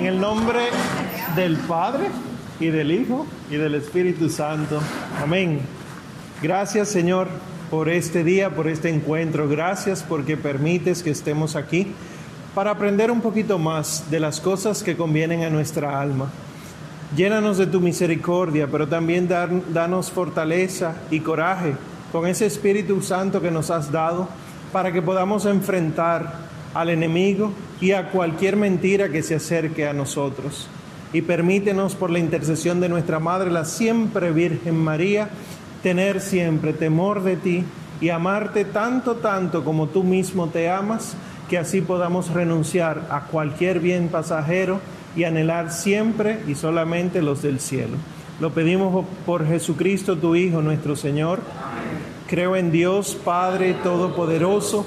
En el nombre del Padre y del Hijo y del Espíritu Santo. Amén. Gracias Señor por este día, por este encuentro. Gracias porque permites que estemos aquí para aprender un poquito más de las cosas que convienen a nuestra alma. Llénanos de tu misericordia, pero también danos fortaleza y coraje con ese Espíritu Santo que nos has dado para que podamos enfrentar al enemigo y a cualquier mentira que se acerque a nosotros. Y permítenos por la intercesión de nuestra Madre, la siempre Virgen María, tener siempre temor de ti y amarte tanto, tanto como tú mismo te amas, que así podamos renunciar a cualquier bien pasajero y anhelar siempre y solamente los del cielo. Lo pedimos por Jesucristo, tu Hijo, nuestro Señor. Creo en Dios, Padre Todopoderoso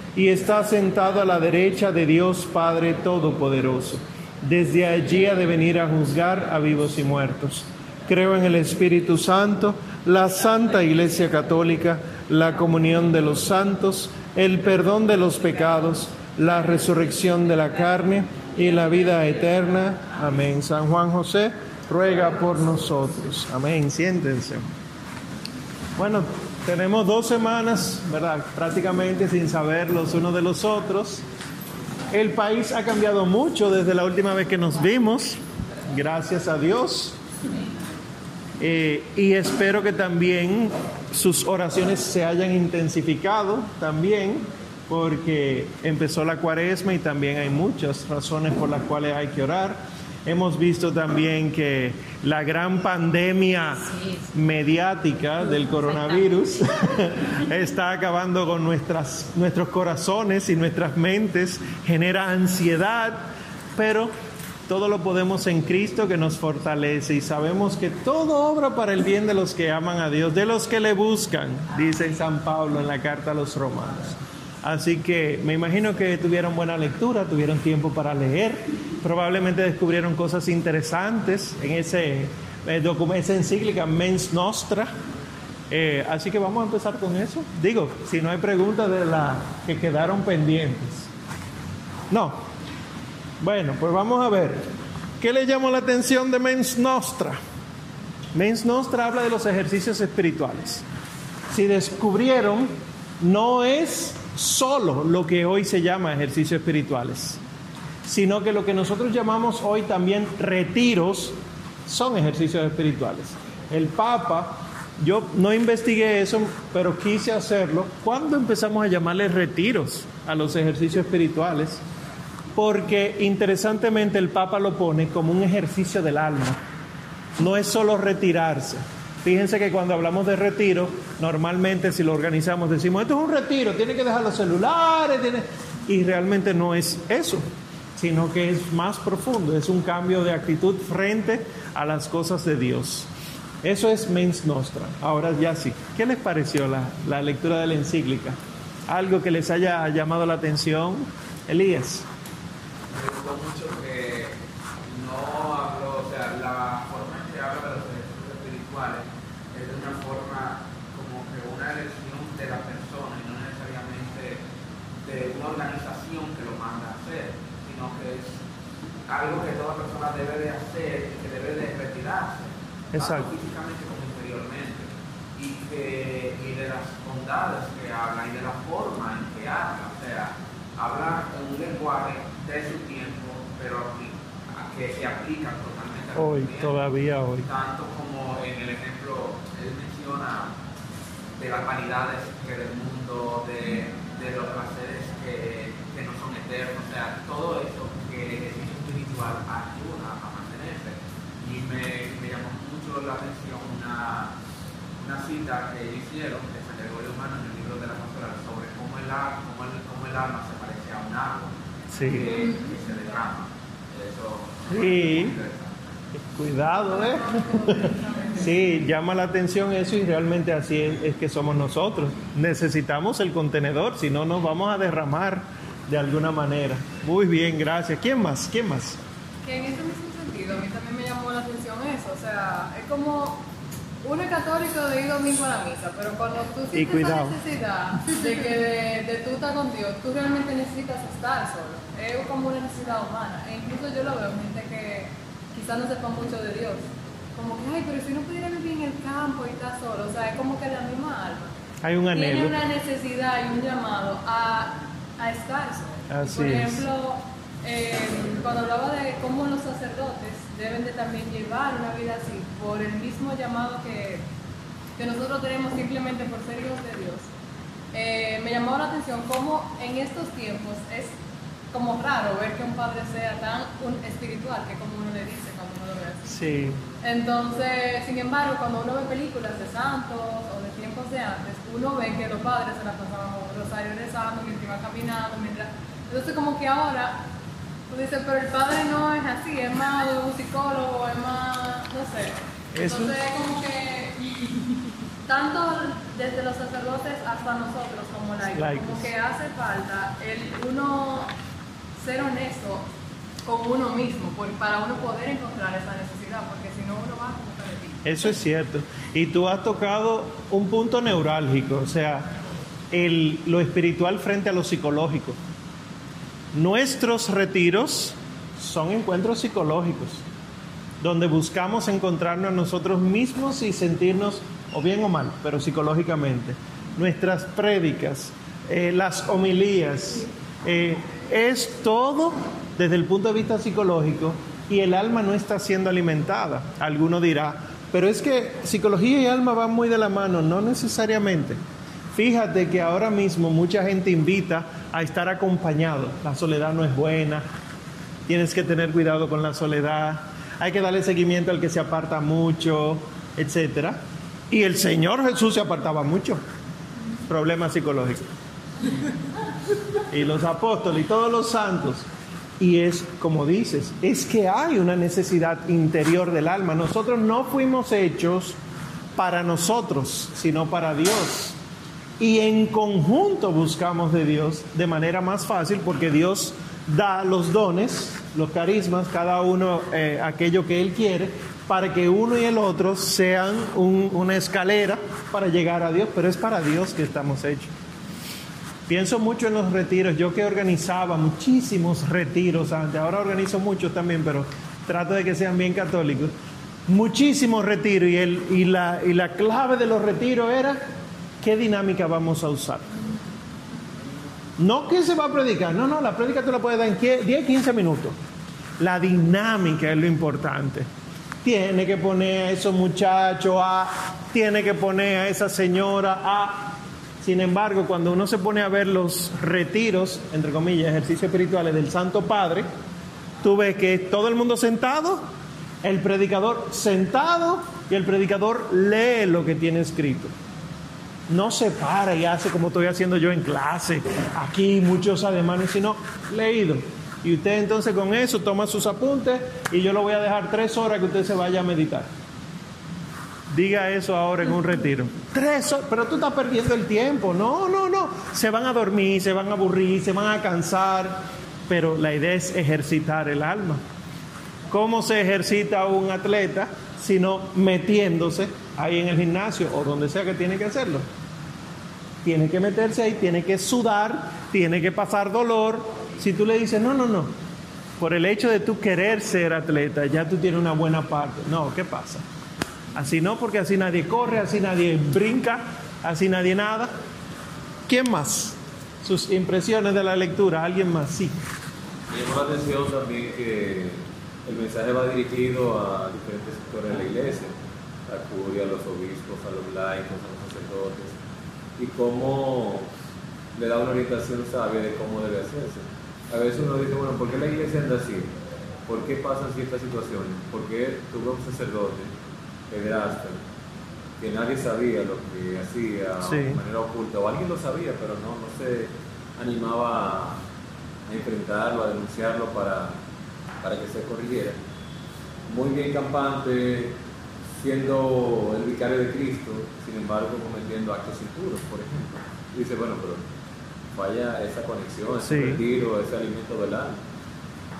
y está sentado a la derecha de Dios Padre Todopoderoso. Desde allí ha de venir a juzgar a vivos y muertos. Creo en el Espíritu Santo, la Santa Iglesia Católica, la comunión de los santos, el perdón de los pecados, la resurrección de la carne y la vida eterna. Amén. San Juan José, ruega por nosotros. Amén. Siéntense. Bueno, tenemos dos semanas, ¿verdad? Prácticamente sin saber los unos de los otros. El país ha cambiado mucho desde la última vez que nos vimos, gracias a Dios. Eh, y espero que también sus oraciones se hayan intensificado también, porque empezó la cuaresma y también hay muchas razones por las cuales hay que orar. Hemos visto también que la gran pandemia mediática del coronavirus está acabando con nuestras, nuestros corazones y nuestras mentes, genera ansiedad, pero todo lo podemos en Cristo que nos fortalece y sabemos que todo obra para el bien de los que aman a Dios, de los que le buscan, dice San Pablo en la carta a los romanos. Así que me imagino que tuvieron buena lectura, tuvieron tiempo para leer, probablemente descubrieron cosas interesantes en ese eh, esa encíclica Mens Nostra. Eh, así que vamos a empezar con eso. Digo, si no hay preguntas de las que quedaron pendientes. No. Bueno, pues vamos a ver. ¿Qué le llamó la atención de Mens Nostra? Mens Nostra habla de los ejercicios espirituales. Si descubrieron, no es solo lo que hoy se llama ejercicios espirituales, sino que lo que nosotros llamamos hoy también retiros son ejercicios espirituales. El Papa, yo no investigué eso, pero quise hacerlo. ¿Cuándo empezamos a llamarle retiros a los ejercicios espirituales? Porque interesantemente el Papa lo pone como un ejercicio del alma. No es solo retirarse, Fíjense que cuando hablamos de retiro, normalmente si lo organizamos decimos, esto es un retiro, tiene que dejar los celulares, tiene... y realmente no es eso, sino que es más profundo, es un cambio de actitud frente a las cosas de Dios. Eso es Mens Nostra. Ahora ya sí, ¿qué les pareció la, la lectura de la encíclica? ¿Algo que les haya llamado la atención? Elías. Me gustó mucho que no habló, o sea, la forma en que habla de los es de una forma como que una elección de la persona y no necesariamente de una organización que lo manda a hacer, sino que es algo que toda persona debe de hacer y que debe de tanto físicamente como interiormente, y, que, y de las bondades que habla y de la forma en que habla, o sea, habla en un lenguaje de su tiempo, pero que se aplica totalmente a hoy, todavía hoy. Tanto como en el ejemplo, él menciona de las vanidades que del mundo, de, de los placeres que, que, no son eternos, o sea, todo eso que el ejercicio espiritual ayuda a mantenerse. Y me, la atención una, una cita que hicieron de San Gregorio Humano en el libro de la pastoral sobre cómo el, cómo el, cómo el alma se parece a un árbol sí. que, que, se derrama. Eso sí. Cuidado, ¿eh? Sí, llama la atención eso y realmente así es, es que somos nosotros. Necesitamos el contenedor, si no nos vamos a derramar de alguna manera. Muy bien, gracias. ¿Quién más? ¿Quién más? Que en ese mismo sentido, a mí también me llamó la atención eso. O sea, es como uno es católico de ir domingo a la misa, pero cuando tú sientes esa necesidad de que de, de tú estar con Dios, tú realmente necesitas estar solo. Es como una necesidad humana. E incluso yo lo veo en gente que quizás no sepa mucho de Dios. Como que, ay, pero si uno pudiera vivir en el campo y estar solo, o sea, es como que la misma alma. Hay un Tiene una necesidad y un llamado a, a estar solo. Así Por ejemplo, eh, cuando hablaba de cómo los sacerdotes deben de también llevar una vida así, por el mismo llamado que, que nosotros tenemos simplemente por ser hijos de Dios, eh, me llamó la atención cómo en estos tiempos es como raro ver que un padre sea tan un espiritual, que como uno le dice cuando uno lo ve. Sí, Entonces, sin embargo, cuando uno ve películas de santos o de tiempos de antes, uno ve que los padres se la pasaban con rosario rezando mientras iban caminando, mientras... Entonces, como que ahora, tú dices, pero el padre no es así, es más un psicólogo, es más, no sé. Eso- Entonces, como que tanto desde los sacerdotes hasta nosotros como laicos, como que hace falta el uno ser honesto con uno mismo por- para uno poder encontrar esa necesidad, porque si no uno va a eso es cierto. Y tú has tocado un punto neurálgico, o sea, el, lo espiritual frente a lo psicológico. Nuestros retiros son encuentros psicológicos, donde buscamos encontrarnos a nosotros mismos y sentirnos, o bien o mal, pero psicológicamente. Nuestras prédicas, eh, las homilías, eh, es todo desde el punto de vista psicológico y el alma no está siendo alimentada. Alguno dirá, pero es que psicología y alma van muy de la mano, no necesariamente. Fíjate que ahora mismo mucha gente invita a estar acompañado. La soledad no es buena, tienes que tener cuidado con la soledad, hay que darle seguimiento al que se aparta mucho, etcétera. Y el Señor Jesús se apartaba mucho. Problemas psicológicos. Y los apóstoles y todos los santos. Y es como dices, es que hay una necesidad interior del alma. Nosotros no fuimos hechos para nosotros, sino para Dios. Y en conjunto buscamos de Dios de manera más fácil porque Dios da los dones, los carismas, cada uno eh, aquello que Él quiere, para que uno y el otro sean un- una escalera para llegar a Dios, pero es para Dios que estamos hechos. Pienso mucho en los retiros, yo que organizaba muchísimos retiros antes, ahora organizo muchos también, pero trato de que sean bien católicos. Muchísimos retiros y, el, y, la, y la clave de los retiros era qué dinámica vamos a usar. No que se va a predicar, no, no, la prédica tú la puedes dar en 10, 15 minutos. La dinámica es lo importante. Tiene que poner a esos muchachos A, tiene que poner a esa señora A. Sin embargo, cuando uno se pone a ver los retiros, entre comillas, ejercicios espirituales del Santo Padre, tú ves que todo el mundo sentado, el predicador sentado y el predicador lee lo que tiene escrito no se para y hace como estoy haciendo yo en clase, aquí muchos ademanes, sino leído. Y usted entonces con eso toma sus apuntes y yo lo voy a dejar tres horas que usted se vaya a meditar. Diga eso ahora en un retiro. Tres horas, pero tú estás perdiendo el tiempo. No, no, no. Se van a dormir, se van a aburrir, se van a cansar. Pero la idea es ejercitar el alma. ¿Cómo se ejercita un atleta? Sino metiéndose ahí en el gimnasio o donde sea que tiene que hacerlo. Tiene que meterse ahí, tiene que sudar, tiene que pasar dolor. Si tú le dices, no, no, no, por el hecho de tú querer ser atleta, ya tú tienes una buena parte. No, ¿qué pasa? Así no, porque así nadie corre, así nadie brinca, así nadie nada. ¿Quién más? Sus impresiones de la lectura, alguien más, sí. Me la atención también que el mensaje va dirigido a diferentes sectores de la iglesia, a la curia, a los obispos, a los laicos, a los sacerdotes, y cómo le da una orientación sabia de cómo debe hacerse. A veces uno dice, bueno, ¿por qué la iglesia anda así? ¿Por qué pasan ciertas situaciones? ¿Por qué tuve un sacerdote, pederasta, que nadie sabía lo que hacía Sí. de manera oculta, o alguien lo sabía, pero no, no se animaba a, a enfrentarlo, a denunciarlo para, para que se corrigiera. Muy bien campante, siendo el vicario de Cristo, sin embargo cometiendo actos impuros, por ejemplo. dice, bueno, pero falla esa conexión, ese retiro, ese alimento del alma.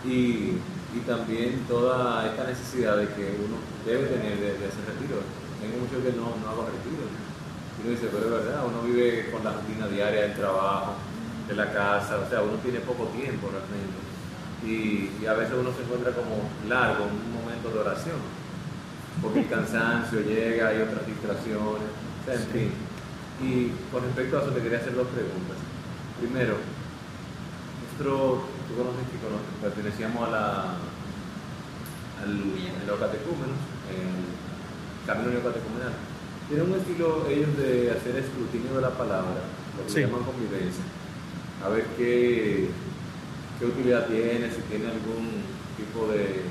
Y, y, también toda esta necesidad de que uno debe tener de, ese retiro. Tengo muchos que no, no hago retiro. Y uno dice, pero es verdad, uno vive con la rutina diaria del trabajo, de la casa, o sea, uno tiene poco tiempo realmente. Y, y a veces uno se encuentra como largo en un momento de oración, porque el cansancio llega, hay otras distracciones, o sea, en fin. Y con respecto a eso te quería hacer dos preguntas. Primero, nosotros, tú conoces que pertenecíamos a la, al neocatecúmeno, el camino neocatecumenal. Tienen un estilo ellos de hacer escrutinio de la palabra, lo que llaman convivencia. A ver qué, qué utilidad tiene, si tiene algún tipo de,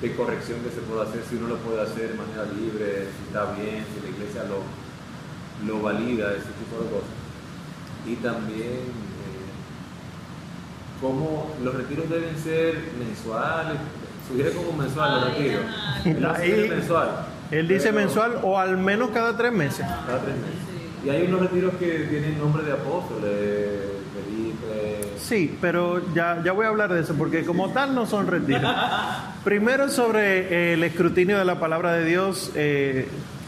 de corrección que se pueda hacer, si uno lo puede hacer de manera libre, si está bien, si la iglesia lo, lo valida, ese tipo de cosas y también eh, cómo los retiros deben ser mensuales, sugiere como mensual los retiros. Él, mensual. Él dice mensual o al menos cada tres meses. Cada tres meses. Y hay unos retiros que tienen nombre de apóstoles. Sí, pero ya, ya voy a hablar de eso, porque como tal no son retiros. Primero sobre el escrutinio de la palabra de Dios, eh,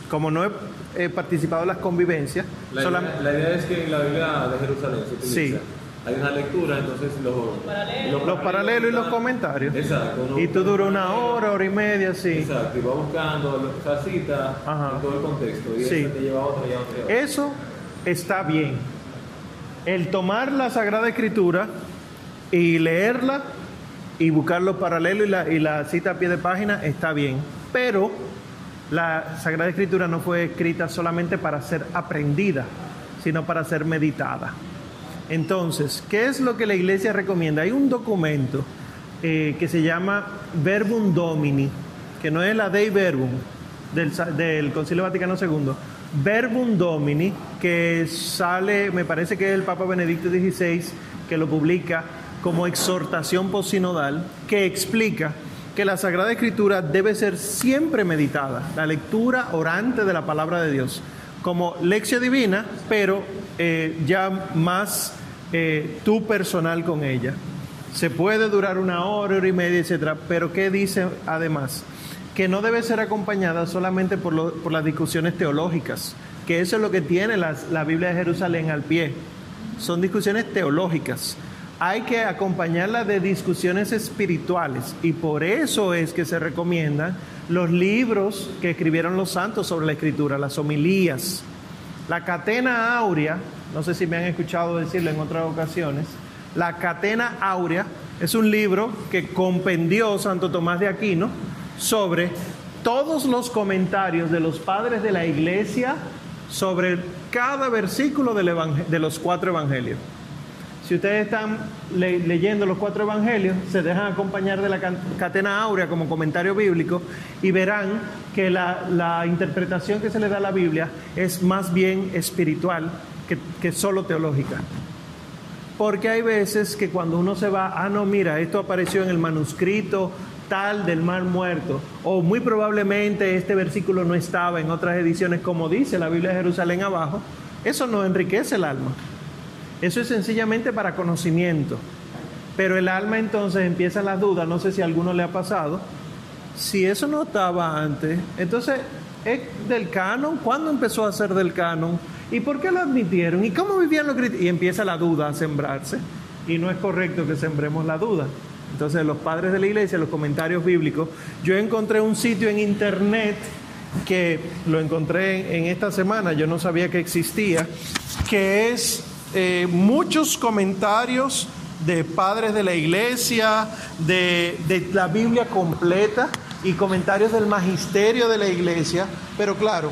como no he he participado en las convivencias. La, idea, es que en la Biblia de Jerusalén se utiliza. Hay una lectura, entonces los, los, paralelos, y los comentarios. Exacto. y tú dura una hora, hora y media, sí. Exacto, y va buscando esa cita en todo el contexto. Y sí. te lleva a otra y a otra. Eso está bien. El tomar la Sagrada Escritura y leerla y buscar los paralelos y la, cita a pie de página está bien. Pero la Sagrada Escritura no fue escrita solamente para ser aprendida, sino para ser meditada. Entonces, ¿qué es lo que la iglesia recomienda? Hay un documento eh, que se llama Verbum Domini, que no es la Dei Verbum del Concilio Vaticano II, Verbum Domini, que sale, me parece que es el Papa Benedicto XVI, que lo publica como exhortación posinodal, que explica que la Sagrada Escritura debe ser siempre meditada, la lectura orante de la palabra de Dios, como lección divina, pero eh, ya más eh, tú personal con ella. Se puede durar una hora, hora y media, etcétera, pero ¿qué dice además? Que no debe ser acompañada solamente por, las discusiones teológicas, que eso es lo que tiene la Biblia de Jerusalén al pie. Son discusiones teológicas hay que acompañarla de discusiones espirituales y por eso es que se recomiendan los libros que escribieron los santos sobre la escritura, las homilías. La catena áurea, no sé si me han escuchado decirlo en otras ocasiones, la catena áurea es un libro que compendió Santo Tomás de Aquino sobre todos los comentarios de los padres de la iglesia sobre cada versículo de los cuatro evangelios. Si ustedes están leyendo los cuatro evangelios, se dejan acompañar de la catena áurea como comentario bíblico y verán que la, interpretación que se le da a la Biblia es más bien espiritual que, que solo teológica. Porque hay veces que cuando uno se va, ah, no, mira, esto apareció en el manuscrito del mar muerto, o muy probablemente este versículo no estaba en otras ediciones como dice la Biblia de Jerusalén abajo, eso no enriquece el alma. Eso es sencillamente para conocimiento. Pero el alma entonces empieza las dudas, no sé si a alguno le ha pasado. Si eso no estaba antes, entonces es del canon, ¿cuándo empezó a ser del canon? ¿Y por qué lo admitieron? ¿Y cómo vivían los cristianos? Y empieza la duda a sembrarse. Y no es correcto que sembremos la duda. Entonces los padres de la iglesia, los comentarios bíblicos, yo encontré un sitio en internet que lo encontré en esta semana, yo no sabía que existía, que es eh, muchos comentarios de padres de la iglesia, de, la Biblia completa y comentarios del magisterio de la iglesia, pero claro,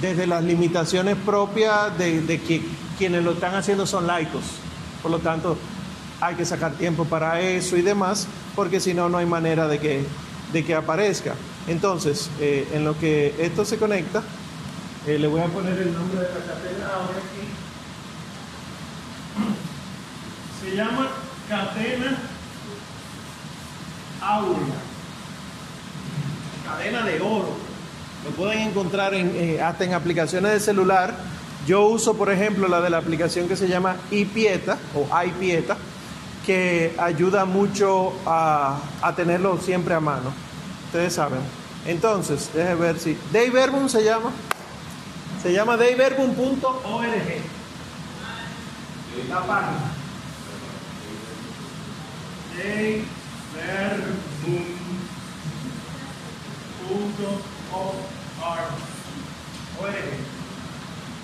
desde las limitaciones propias de, que quienes lo están haciendo son laicos. Por lo tanto, hay que sacar tiempo para eso y demás, porque si no, no hay manera de que, de que aparezca. Entonces, eh, en lo que esto se conecta, eh, le voy a poner el nombre de la catedral ahora aquí. Se llama catena áurea. cadena de oro. Lo pueden encontrar en, eh, hasta en aplicaciones de celular. Yo uso, por ejemplo, la de la aplicación que se llama iPieta o iPieta, que ayuda mucho a, a tenerlo siempre a mano. Ustedes saben. Entonces, déjenme ver si. Dayverbum se llama. Se llama dayverbum.org. La página.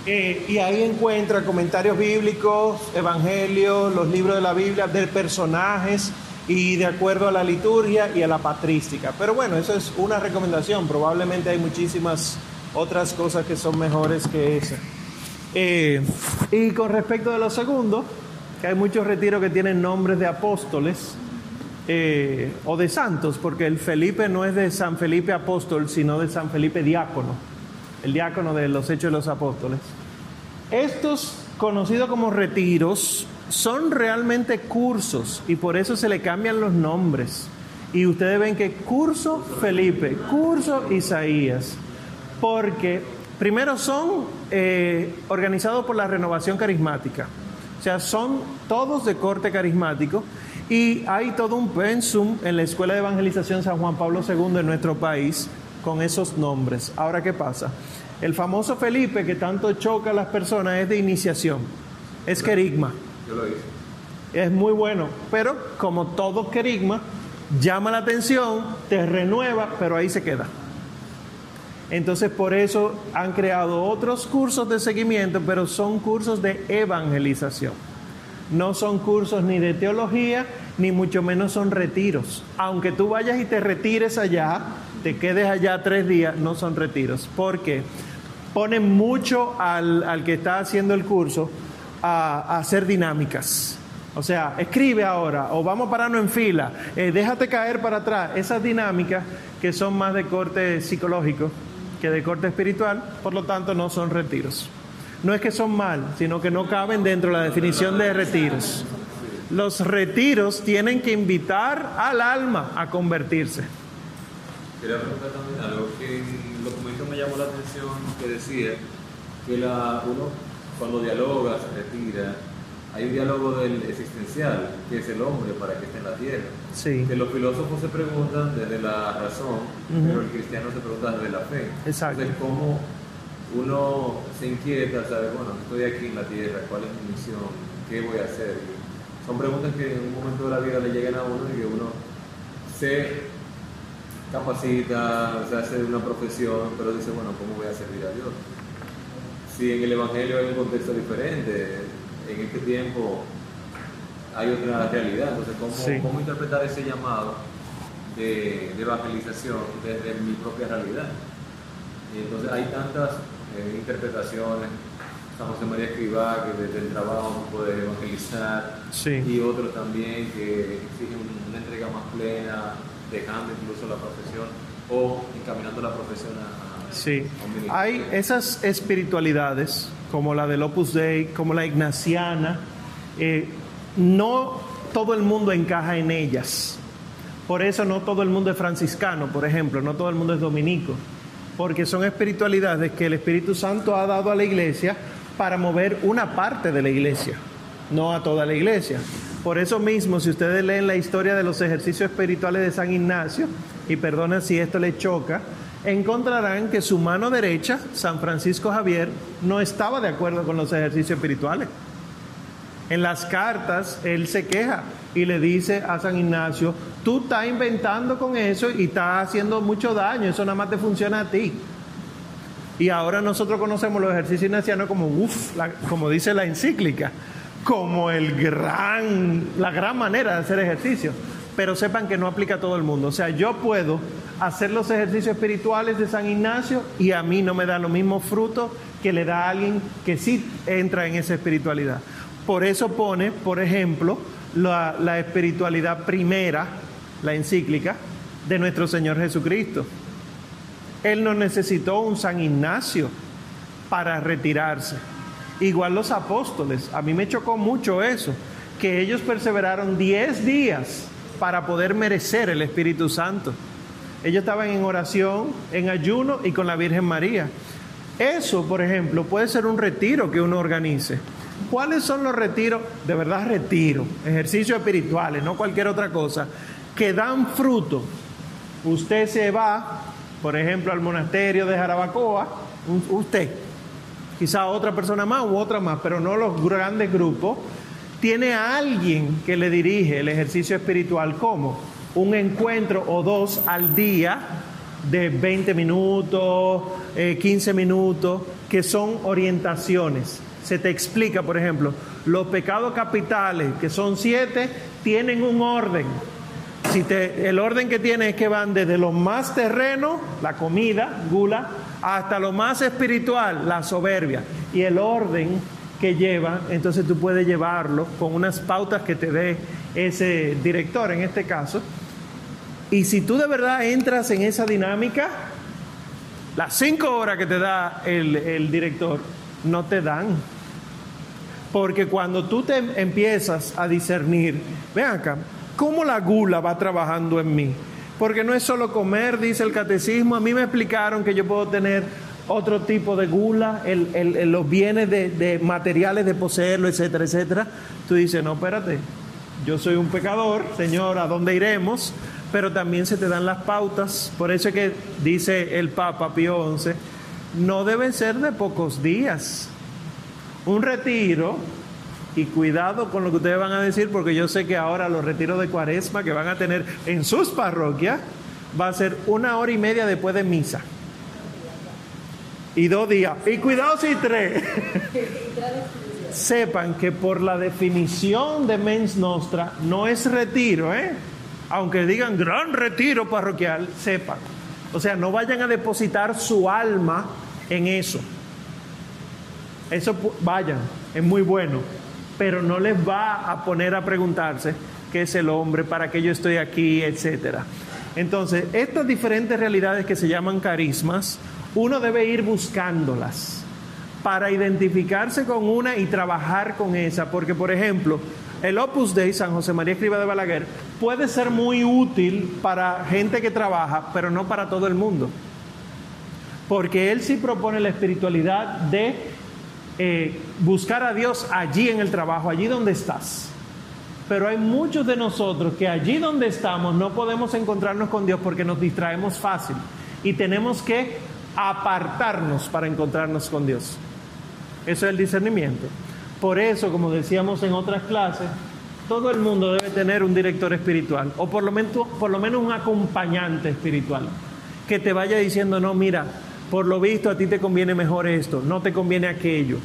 Eh, y ahí encuentra comentarios bíblicos, evangelios, los libros de la Biblia, de personajes y de acuerdo a la liturgia y a la patrística. Pero bueno, eso es una recomendación. Probablemente hay muchísimas otras cosas que son mejores que esa. Eh, y con respecto de lo segundo, que hay muchos retiros que tienen nombres de apóstoles eh, o de santos, porque el Felipe no es de San Felipe apóstol, sino de San Felipe diácono, el diácono de los Hechos de los Apóstoles. Estos, conocidos como retiros, son realmente cursos y por eso se le cambian los nombres. Y ustedes ven que curso Felipe, curso Isaías, porque primero son eh, organizados por la renovación carismática, o sea, son todos de corte carismático y hay todo un pensum en la Escuela de Evangelización San Juan Pablo II en nuestro país con esos nombres. Ahora, ¿qué pasa? El famoso Felipe que tanto choca a las personas es de iniciación, es querigma. Yo lo hice. Es muy bueno, pero como todo querigma, llama la atención, te renueva, pero ahí se queda. Entonces por eso han creado otros cursos de seguimiento, pero son cursos de evangelización. No son cursos ni de teología, ni mucho menos son retiros. Aunque tú vayas y te retires allá, te quedes allá tres días, no son retiros. Porque ponen mucho al, que está haciendo el curso a, a, hacer dinámicas. O sea, escribe ahora, o vamos a pararnos en fila, eh, déjate caer para atrás. Esas dinámicas que son más de corte psicológico que de corte espiritual, por lo tanto no son retiros. No es que son mal, sino que no caben dentro de la definición de retiros. Los retiros tienen que invitar al alma a convertirse. Quería preguntar también algo que en el documento me llamó la atención, que decía que la, uno cuando dialoga, se retira, hay un diálogo del existencial, que es el hombre para que esté en la tierra. Sí. Que los filósofos se preguntan desde la razón, pero el cristiano se pregunta desde la fe. Exacto. Entonces, ¿cómo uno se inquieta, sabe, bueno, estoy aquí en la tierra, cuál es mi misión, qué voy a hacer? Y son preguntas que en un momento de la vida le llegan a uno y que uno se capacita, se hace una profesión, pero dice, bueno, ¿cómo voy a servir a Dios? Si en el Evangelio hay un contexto diferente, en este tiempo hay otra realidad, entonces, ¿cómo, Sí. cómo interpretar ese llamado de, de evangelización desde mi propia realidad? Y entonces hay tantas eh, interpretaciones, San José María Escribá, que desde el trabajo puede evangelizar, Sí. y otros también que exigen una entrega más plena, dejando incluso la profesión o encaminando la profesión a, a- Sí, a hay esas espiritualidades, como la del Opus Dei, como la ignaciana, eh, no todo el mundo encaja en ellas. Por eso no todo el mundo es franciscano, por ejemplo, no todo el mundo es dominico, porque son espiritualidades que el Espíritu Santo ha dado a la iglesia para mover una parte de la iglesia, no a toda la iglesia. Por eso mismo, si ustedes leen la historia de los ejercicios espirituales de San Ignacio, y perdonen si esto les choca, encontrarán que su mano derecha, San Francisco Javier, no estaba de acuerdo con los ejercicios espirituales. En las cartas, él se queja y le dice a San Ignacio, tú estás inventando con eso y estás haciendo mucho daño, eso nada más te funciona a ti. Y ahora nosotros conocemos los ejercicios ignacianos como, uff, como dice la encíclica, como el gran, la gran manera de hacer ejercicio. Pero sepan que no aplica a todo el mundo. O sea, yo puedo hacer los ejercicios espirituales de San Ignacio y a mí no me da lo mismo fruto que le da a alguien que sí entra en esa espiritualidad. Por eso pone, por ejemplo, la espiritualidad primera, la encíclica, de nuestro Señor Jesucristo. Él no necesitó un San Ignacio para retirarse. Igual los apóstoles, a mí me chocó mucho eso, que ellos perseveraron 10 días para poder merecer el Espíritu Santo. Ellos estaban en oración, en ayuno y con la Virgen María. Eso, por ejemplo, puede ser un retiro que uno organice. ¿Cuáles son los retiros? De verdad, retiro, ejercicios espirituales, no cualquier otra cosa, que dan fruto. Usted se va, por ejemplo, al monasterio de Jarabacoa, usted, quizá otra persona más u otra más, pero no los grandes grupos, tiene a alguien que le dirige el ejercicio espiritual como un encuentro o dos al día de 20 minutos, 15 eh, minutos, que son orientaciones. Se te explica, por ejemplo, los pecados capitales, que son siete, tienen un orden. Si te, el orden que tiene es que van desde lo más terreno, la comida, gula, hasta lo más espiritual, la soberbia. Y el orden que lleva, entonces tú puedes llevarlo con unas pautas que te dé ese director en este caso. Y si tú de verdad entras en esa dinámica, las cinco horas que te da el, el director no te dan. Porque cuando tú te empiezas a discernir, ven acá, ¿cómo la gula va trabajando en mí? Porque no es solo comer, dice el catecismo. A mí me explicaron que yo puedo tener otro tipo de gula, los bienes de, materiales de poseerlo, etcétera, etcétera. Tú dices, no, espérate, yo soy un pecador, Señor, ¿a dónde iremos? Pero también se te dan las pautas. Por eso es que dice el Papa Pío XI, no deben ser de pocos días. Un retiro, y cuidado con lo que ustedes van a decir, porque yo sé que ahora los retiros de cuaresma que van a tener en sus parroquias va a ser una hora y media después de misa y dos días. Y cuidado si tres. Sepan que por la definición de mens nostra no es retiro, ¿eh? Aunque digan gran retiro parroquial, sepan. O sea, no vayan a depositar su alma en eso. Eso vayan, es muy bueno, pero no les va a poner a preguntarse qué es el hombre, para qué yo estoy aquí, etcétera. Entonces, estas diferentes realidades que se llaman carismas uno debe ir buscándolas para identificarse con una y trabajar con esa, porque por ejemplo, el Opus Dei San José María Escriba de Balaguer puede ser muy útil para gente que trabaja, pero no para todo el mundo. Porque él sí propone la espiritualidad de eh, buscar a Dios allí en el trabajo, allí donde estás. Pero hay muchos de nosotros que allí donde estamos no podemos encontrarnos con Dios porque nos distraemos fácil y tenemos que apartarnos para encontrarnos con Dios. Eso es el discernimiento. Por eso, como decíamos en otras clases, todo el mundo debe tener un director espiritual o por lo menos, por lo menos un acompañante espiritual que te vaya diciendo, no, mira, por lo visto a ti te conviene mejor esto, no te conviene aquello.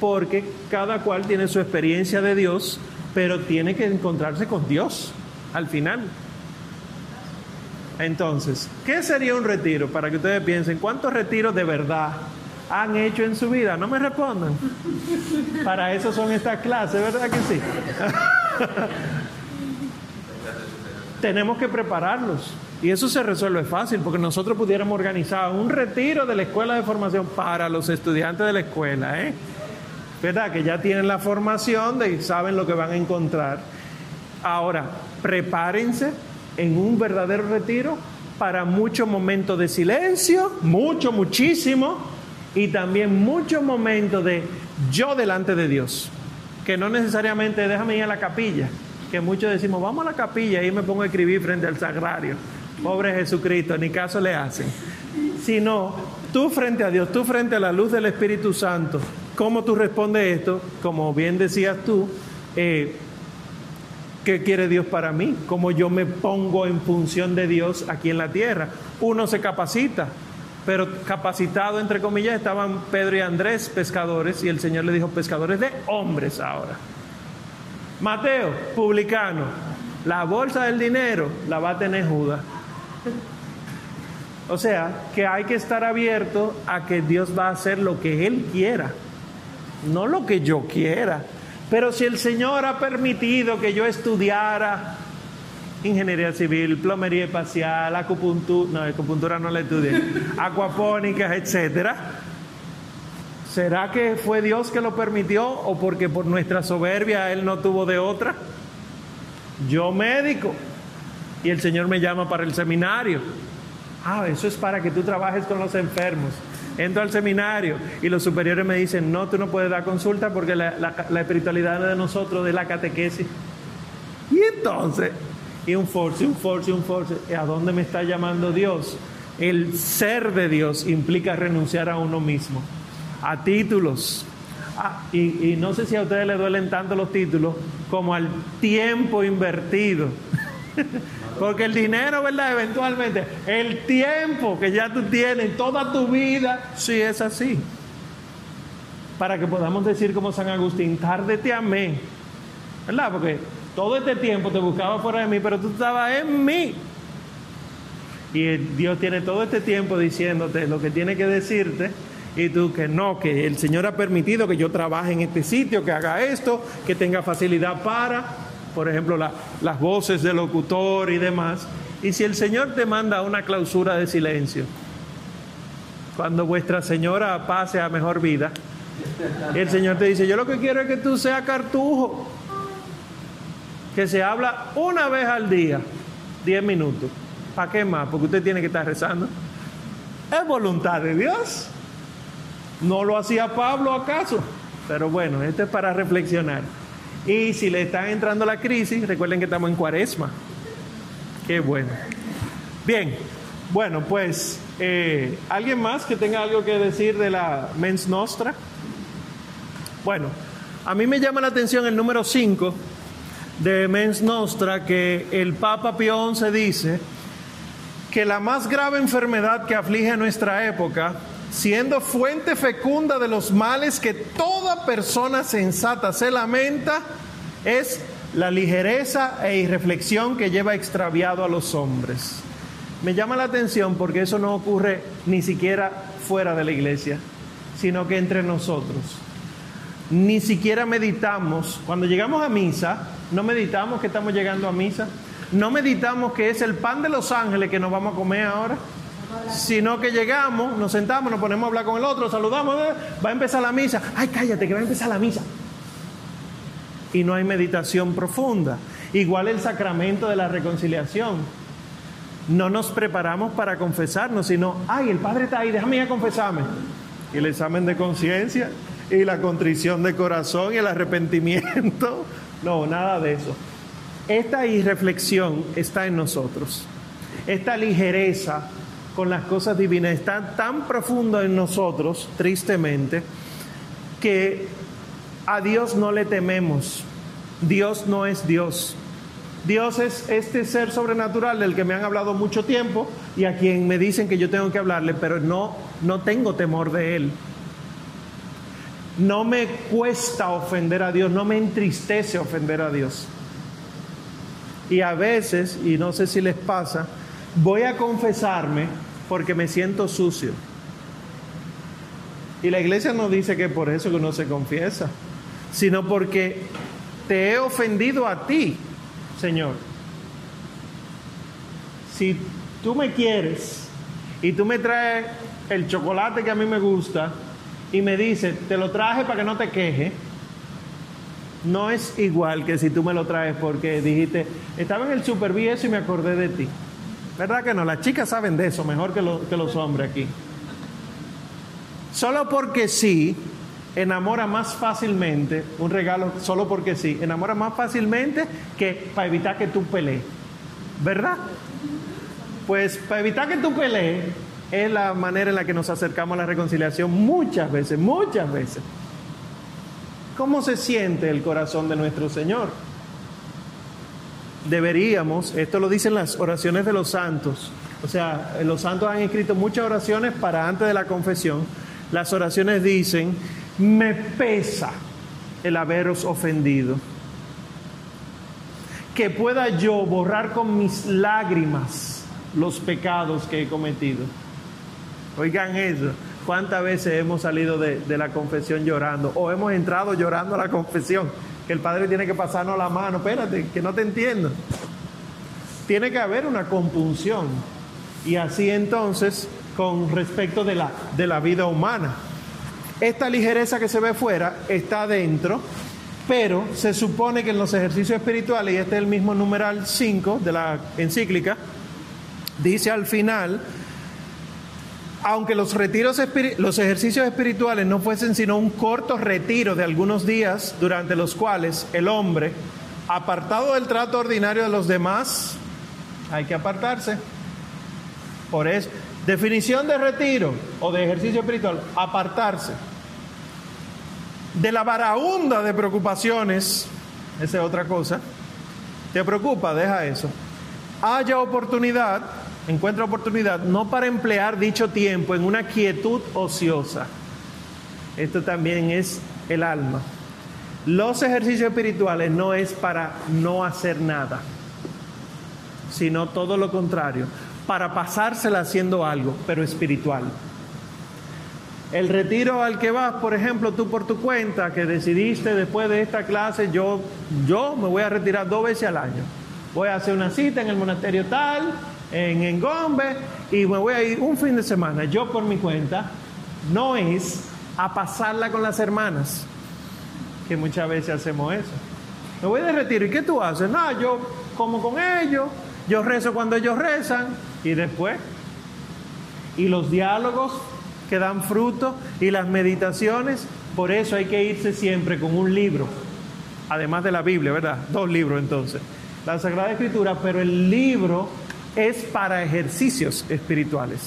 Porque cada cual tiene su experiencia de Dios, pero tiene que encontrarse con Dios al final. Entonces, ¿qué sería un retiro? Para que ustedes piensen, ¿cuántos retiros de verdad han hecho en su vida? No me respondan. Para eso son estas clases, ¿verdad que sí? Tenemos que prepararlos. Y eso se resuelve fácil, porque nosotros pudiéramos organizar un retiro de la escuela de formación para los estudiantes de la escuela, ¿eh? ¿Verdad? Que ya tienen la formación de saben lo que van a encontrar. Ahora, prepárense en un verdadero retiro para muchos momentos de silencio, mucho, muchísimo, y también muchos momentos de yo delante de Dios, que no necesariamente déjame ir a la capilla, que muchos decimos, vamos a la capilla y me pongo a escribir frente al sagrario. Pobre Jesucristo, ni caso le hacen. Sino tú frente a Dios, tú frente a la luz del Espíritu Santo, ¿cómo tú respondes esto? Como bien decías tú, eh, ¿Qué quiere Dios para mí? ¿Cómo yo me pongo en función de Dios aquí en la tierra? Uno se capacita, pero capacitado, entre comillas, estaban Pedro y Andrés, pescadores, y el Señor le dijo, pescadores de hombres ahora. Mateo, publicano, la bolsa del dinero la va a tener Judas. O sea, que hay que estar abierto a que Dios va a hacer lo que Él quiera, no lo que yo quiera. Pero si el Señor ha permitido que yo estudiara ingeniería civil, plomería espacial, acupuntura, no, acupuntura no la estudié, acuapónicas, etcétera, ¿será que fue Dios que lo permitió o porque por nuestra soberbia Él no tuvo de otra? Yo médico, y el Señor me llama para el seminario. Ah, eso es para que tú trabajes con los enfermos. Entro al seminario y los superiores me dicen, no, tú no puedes dar consulta porque la, espiritualidad de nosotros, de la catequesis. Y entonces, y un force, un force, un force, ¿a dónde me está llamando Dios? El ser de Dios implica renunciar a uno mismo, a títulos. y, y no sé si a ustedes les duelen tanto los títulos como al tiempo invertido. Porque el dinero, ¿verdad? Eventualmente, el tiempo que ya tú tienes, toda tu vida, sí es así. Para que podamos decir como San Agustín, tarde te amé. ¿Verdad? Porque todo este tiempo te buscaba fuera de mí, pero tú estabas en mí. Y Dios tiene todo este tiempo diciéndote lo que tiene que decirte y tú que no, que el Señor ha permitido que yo trabaje en este sitio, que haga esto, que tenga facilidad para, por ejemplo, las voces del locutor y demás. Y si el Señor te manda una clausura de silencio, cuando vuestra señora pase a mejor vida, el Señor te dice, yo lo que quiero es que tú seas cartujo, que se habla una vez al día, diez minutos. ¿Para qué más? Porque usted tiene que estar rezando. Es voluntad de Dios. ¿No lo hacía Pablo acaso? Pero bueno, esto es para reflexionar. Y si le está entrando la crisis, recuerden que estamos en cuaresma. Qué bueno. Bien, bueno, pues, eh, ¿alguien más que tenga algo que decir de la Mens Nostra? Bueno, a mí me llama la atención el número 5 de Mens Nostra que el Papa Pío XI dice que la más grave enfermedad que aflige nuestra época, siendo fuente fecunda de los males que toda persona sensata se lamenta, es la ligereza e irreflexión que lleva extraviado a los hombres. Me llama la atención porque eso no ocurre ni siquiera fuera de la iglesia, sino que entre nosotros. Ni siquiera meditamos, cuando llegamos a misa, no meditamos que estamos llegando a misa, no meditamos que es el pan de los ángeles que nos vamos a comer ahora, sino que llegamos, nos sentamos, nos ponemos a hablar con el otro, saludamos, eh, va a empezar la misa. Ay, cállate, que va a empezar la misa. Y no hay meditación profunda. Igual el sacramento de la reconciliación. No nos preparamos para confesarnos, sino, ay, el Padre está ahí, déjame ir a confesarme. Y el examen de conciencia y la contrición de corazón y el arrepentimiento. No, nada de eso. Esta irreflexión está en nosotros. Esta ligereza con las cosas divinas está tan profundo en nosotros, tristemente, que a Dios no le tememos. Dios no es Dios. Dios es este ser sobrenatural del que me han hablado mucho tiempo y a quien me dicen que yo tengo que hablarle, pero no, no tengo temor de Él. No me cuesta ofender a Dios, no me entristece ofender a Dios. Y a veces, y no sé si les pasa, voy a confesarme porque me siento sucio. Y la iglesia no dice que por eso que uno se confiesa, sino porque te he ofendido a ti, Señor. Si tú me quieres y tú me traes el chocolate que a mí me gusta y me dices, te lo traje para que no te queje, no es igual que si tú me lo traes porque dijiste, estaba en el super y me acordé de ti. ¿Verdad que no? Las chicas saben de eso mejor que, los hombres aquí. Solo porque sí, enamora más fácilmente, un regalo solo porque sí, enamora más fácilmente que para evitar que tú pelees. ¿Verdad? Pues para evitar que tú pelees es la manera en la que nos acercamos a la reconciliación muchas veces, muchas veces. ¿Cómo se siente el corazón de nuestro Señor? Deberíamos, esto lo dicen las oraciones de los santos, o sea, los santos han escrito muchas oraciones para antes de la confesión. Las oraciones dicen, me pesa el haberos ofendido. Que pueda yo borrar con mis lágrimas los pecados que he cometido. Oigan eso. ¿Cuántas veces hemos salido de, la confesión llorando? O hemos entrado llorando a la confesión, que el Padre tiene que pasarnos la mano. Espérate, que no te entiendo. Tiene que haber una compunción. Y así entonces, con respecto de la, de la vida humana. Esta ligereza que se ve fuera está dentro Pero se supone que en los ejercicios espirituales, y este es el mismo numeral 5 de la encíclica, dice al final, aunque los retiros los ejercicios espirituales no fuesen sino un corto retiro de algunos días durante los cuales el hombre, apartado del trato ordinario de los demás, hay que apartarse. Por eso, definición de retiro o de ejercicio espiritual, apartarse. De la varaunda de preocupaciones, esa es otra cosa. ¿Te preocupa? Deja eso. Haya oportunidad encuentra oportunidad no para emplear dicho tiempo en una quietud ociosa. Esto también es el alma. Los ejercicios espirituales no es para no hacer nada, sino todo lo contrario, para pasársela haciendo algo, pero espiritual. El retiro al que vas, por ejemplo, tú por tu cuenta, que decidiste después de esta clase, yo, yo me voy a retirar dos veces al año. Voy a hacer una cita en el monasterio tal, en Engombe y me voy a ir un fin de semana, yo por mi cuenta, no es a pasarla con las hermanas, que muchas veces hacemos eso. Me voy de retiro, ¿y qué tú haces? No, yo como con ellos, yo rezo cuando ellos rezan, y después, y los diálogos que dan fruto, y las meditaciones, por eso hay que irse siempre con un libro, además de la Biblia, ¿verdad? Dos libros entonces. La Sagrada Escritura, pero el libro es para ejercicios espirituales.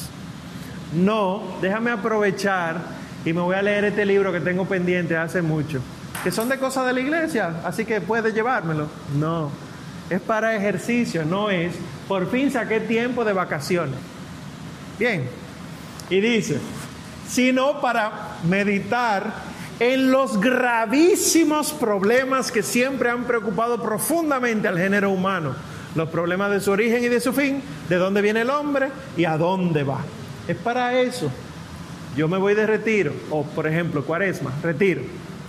No, déjame aprovechar y me voy a leer este libro que tengo pendiente hace mucho, que son de cosas de la iglesia, así que puedes llevármelo. No, es para ejercicio, no es, por fin saqué tiempo de vacaciones. Bien, y dice, sino para meditar en los gravísimos problemas que siempre han preocupado profundamente al género humano los problemas de su origen y de su fin, de dónde viene el hombre y a dónde va. Es para eso. Yo me voy de retiro, o por ejemplo, cuaresma, retiro.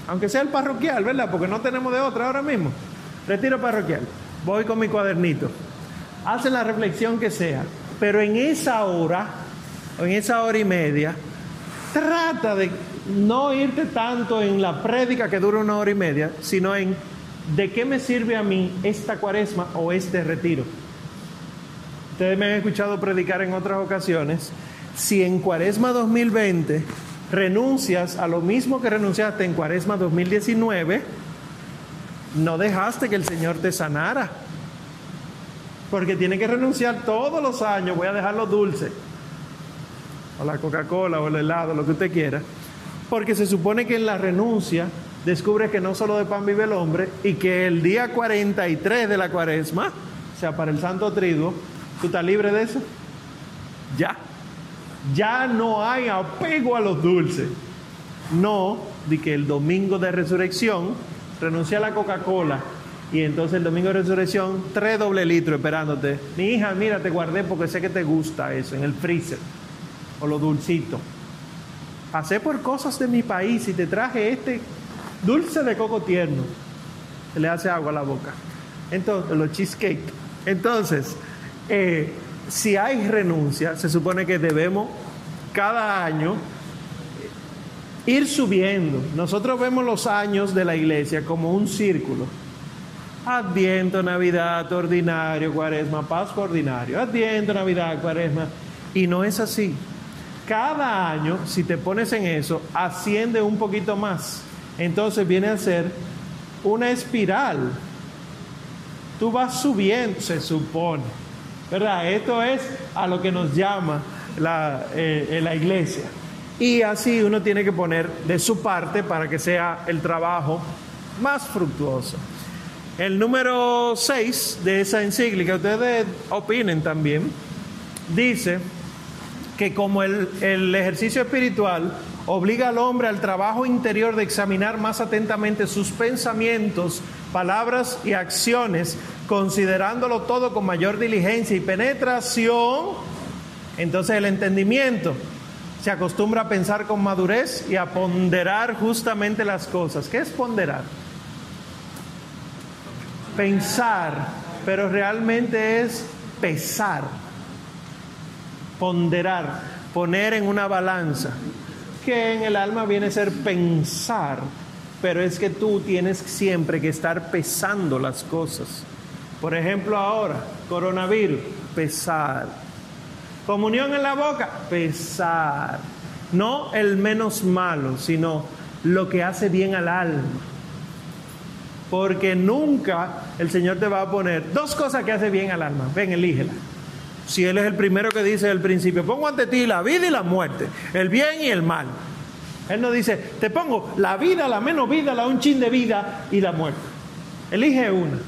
Aunque sea el parroquial, ¿verdad? Porque no tenemos de otra ahora mismo. Retiro parroquial. Voy con mi cuadernito. Hacen la reflexión que sea. Pero en esa hora, o en esa hora y media, trata de no irte tanto en la prédica que dura una hora y media, sino en ¿de qué me sirve a mí esta cuaresma o este retiro? Ustedes me han escuchado predicar en otras ocasiones. Si en cuaresma 2020 renuncias a lo mismo que renunciaste en cuaresma 2019, no dejaste que el Señor te sanara. Porque tiene que renunciar todos los años, voy a dejarlo dulce, o la Coca-Cola, o el helado, lo que usted quiera. Porque se supone que en la renuncia descubre que no solo de pan vive el hombre y que el día 43 de la cuaresma, o sea, para el Santo Triduo, ¿tú estás libre de eso? Ya. Ya no hay apego a los dulces. No, de que el domingo de resurrección renuncia a la Coca-Cola y entonces el domingo de resurrección, tres doble litros esperándote. Mi hija, mira, te guardé porque sé que te gusta eso en el freezer o lo dulcito. Pasé por cosas de mi país y te traje este dulce de coco tierno. Se le hace agua a la boca. Entonces, los cheesecake. Entonces, eh, si hay renuncia, se supone que debemos cada año ir subiendo. Nosotros vemos los años de la iglesia como un círculo. Adviento, Navidad, ordinario, cuaresma, Pascua, ordinario. Adviento, Navidad, cuaresma. Y no es así. Cada año, si te pones en eso, asciende un poquito más entonces viene a ser una espiral. Tú vas subiendo, se supone. ¿Verdad? Esto es a lo que nos llama la, eh, la iglesia. Y así uno tiene que poner de su parte para que sea el trabajo más fructuoso. El número 6 de esa encíclica, ustedes opinen también, dice que como el, el ejercicio espiritual obliga al hombre al trabajo interior de examinar más atentamente sus pensamientos, palabras y acciones, considerándolo todo con mayor diligencia y penetración, entonces el entendimiento se acostumbra a pensar con madurez y a ponderar justamente las cosas. ¿Qué es ponderar? Pensar, pero realmente es pesar, ponderar, poner en una balanza que en el alma viene a ser pensar, pero es que tú tienes siempre que estar pesando las cosas. Por ejemplo, ahora, coronavirus, pesar. Comunión en la boca, pesar. No el menos malo, sino lo que hace bien al alma. Porque nunca el Señor te va a poner dos cosas que hace bien al alma. Ven, elígela. Si Él es el primero que dice al principio, pongo ante ti la vida y la muerte, el bien y el mal. Él no dice, te pongo la vida, la menos vida, la un chin de vida y la muerte. Elige una.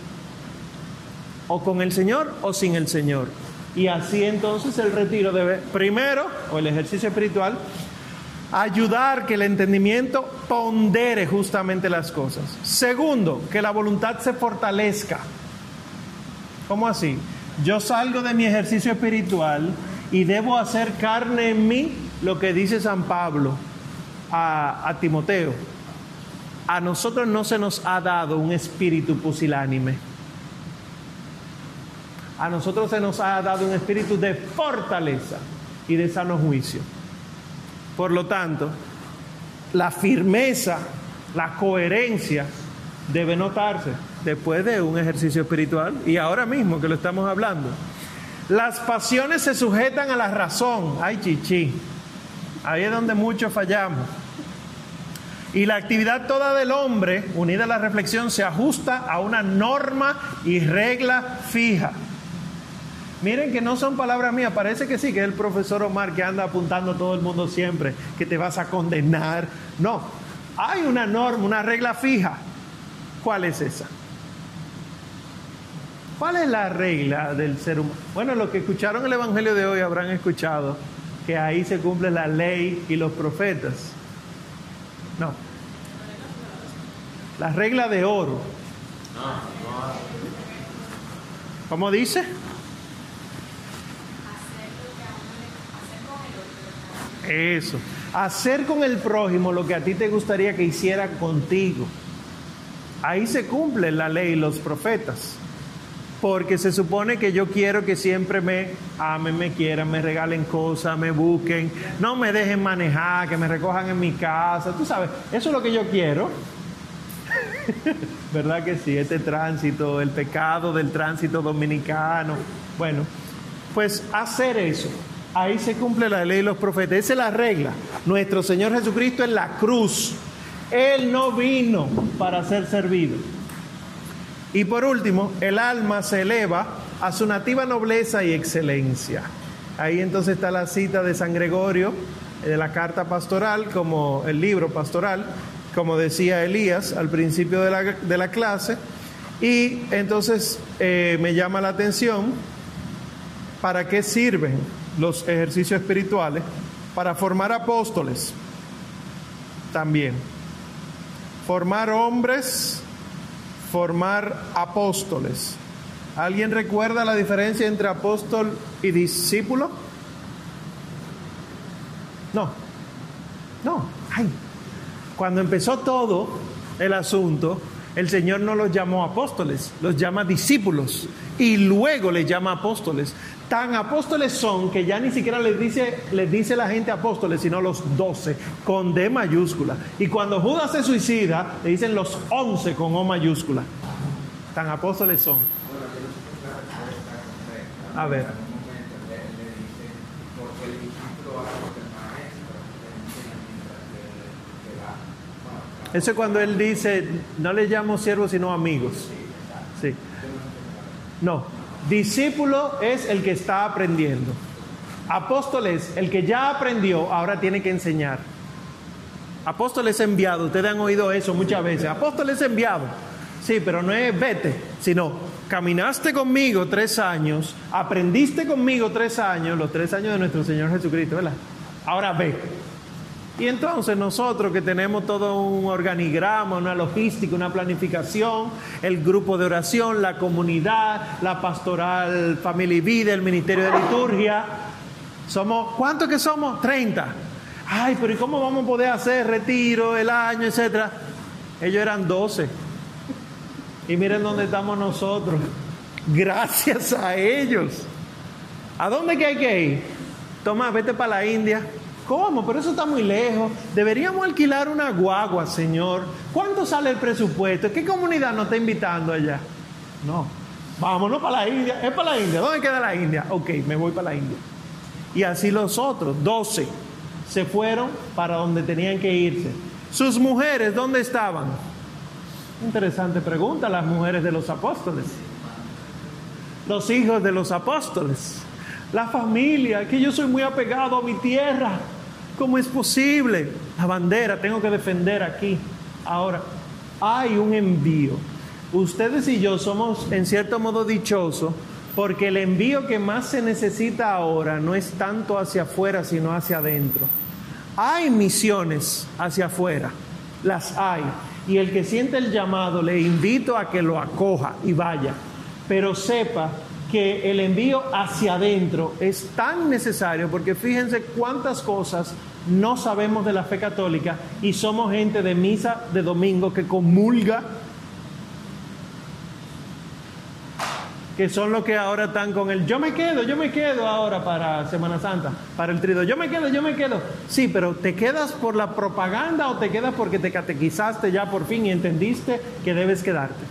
O con el Señor o sin el Señor. Y así entonces el retiro debe, primero, o el ejercicio espiritual, ayudar que el entendimiento pondere justamente las cosas. Segundo, que la voluntad se fortalezca. ¿Cómo así? Yo salgo de mi ejercicio espiritual y debo hacer carne en mí lo que dice San Pablo a, Timoteo. A nosotros no se nos ha dado un espíritu pusilánime. A nosotros se nos ha dado un espíritu de fortaleza y de sano juicio. Por lo tanto, la firmeza, la coherencia debe notarse después de un ejercicio espiritual y ahora mismo que lo estamos hablando. Las pasiones se sujetan a la razón. Ay, chichi. Ahí es donde muchos fallamos. Y la actividad toda del hombre, unida a la reflexión, se ajusta a una norma y regla fija. Miren que no son palabras mías, parece que sí, que es el profesor Omar que anda apuntando a todo el mundo siempre, que te vas a condenar. No, hay una norma, una regla fija. ¿Cuál es esa? ¿Cuál es la regla del ser humano? Bueno, los que escucharon el Evangelio de hoy habrán escuchado que ahí se cumple la ley y los profetas. No. La regla de oro. ¿Cómo dice? Eso. Hacer con el prójimo lo que a ti te gustaría que hiciera contigo. Ahí se cumple la ley y los profetas. Porque se supone que yo quiero que siempre me amen, me quieran, me regalen cosas, me busquen, no me dejen manejar, que me recojan en mi casa. Tú sabes, eso es lo que yo quiero. ¿Verdad que sí? Este tránsito, el pecado del tránsito dominicano. Bueno, pues hacer eso. Ahí se cumple la ley de los profetas. Esa es la regla. Nuestro Señor Jesucristo en la cruz. Él no vino para ser servido. Y por último, el alma se eleva a su nativa nobleza y excelencia. Ahí entonces está la cita de San Gregorio de la carta pastoral, como el libro pastoral, como decía Elías al principio de la, de la clase. Y entonces eh, me llama la atención para qué sirven los ejercicios espirituales, para formar apóstoles también. Formar hombres formar apóstoles. ¿Alguien recuerda la diferencia entre apóstol y discípulo? No, no, ay. Cuando empezó todo el asunto, el Señor no los llamó apóstoles, los llama discípulos y luego les llama apóstoles. Tan apóstoles son que ya ni siquiera les dice, les dice la gente apóstoles, sino los doce, con D mayúscula. Y cuando Judas se suicida, le dicen los once con O mayúscula. Tan apóstoles son. A ver. Eso es cuando él dice, no le llamo siervos sino amigos. Sí. No, discípulo es el que está aprendiendo. Apóstol es el que ya aprendió, ahora tiene que enseñar. Apóstol es enviado, ustedes han oído eso muchas veces. Apóstol es enviado. Sí, pero no es vete, sino caminaste conmigo tres años, aprendiste conmigo tres años, los tres años de nuestro Señor Jesucristo, ¿verdad? Ahora ve. Y entonces nosotros que tenemos todo un organigrama, una logística, una planificación, el grupo de oración, la comunidad, la pastoral familia y vida, el ministerio de liturgia, somos, ¿cuántos que somos? 30. Ay, pero ¿y cómo vamos a poder hacer retiro, el año, etcétera? Ellos eran 12. Y miren dónde estamos nosotros. Gracias a ellos. ¿A dónde que hay que ir? Toma, vete para la India ¿Cómo? Pero eso está muy lejos. Deberíamos alquilar una guagua, Señor. ¿Cuánto sale el presupuesto? ¿Qué comunidad nos está invitando allá? No. Vámonos para la India. Es para la India. ¿Dónde queda la India? Ok, me voy para la India. Y así los otros, doce, se fueron para donde tenían que irse. Sus mujeres, ¿dónde estaban? Interesante pregunta, las mujeres de los apóstoles. Los hijos de los apóstoles. La familia, que yo soy muy apegado a mi tierra. ¿Cómo es posible? La bandera, tengo que defender aquí. Ahora, hay un envío. Ustedes y yo somos en cierto modo dichosos porque el envío que más se necesita ahora no es tanto hacia afuera, sino hacia adentro. Hay misiones hacia afuera, las hay. Y el que siente el llamado, le invito a que lo acoja y vaya. Pero sepa que el envío hacia adentro es tan necesario porque fíjense cuántas cosas no sabemos de la fe católica y somos gente de misa de domingo que comulga, que son los que ahora están con el yo me quedo, yo me quedo ahora para Semana Santa, para el trido, yo me quedo, yo me quedo. Sí, pero ¿te quedas por la propaganda o te quedas porque te catequizaste ya por fin y entendiste que debes quedarte?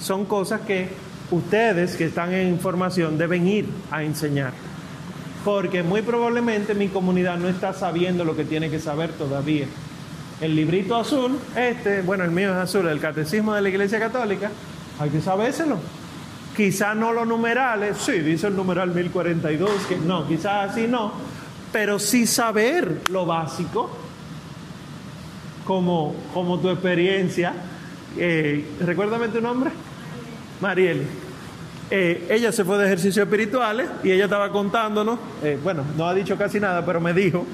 Son cosas que ustedes que están en formación deben ir a enseñar. Porque muy probablemente mi comunidad no está sabiendo lo que tiene que saber todavía. El librito azul, este, bueno, el mío es azul, el catecismo de la Iglesia Católica, hay que sabérselo. Quizá no los numerales, sí, dice el numeral 1042, que no, quizás así no, pero sí saber lo básico, como, como tu experiencia. Eh, recuérdame tu nombre. Mariel. Eh, ella se fue de ejercicios espirituales y ella estaba contándonos, eh, bueno, no ha dicho casi nada, pero me dijo,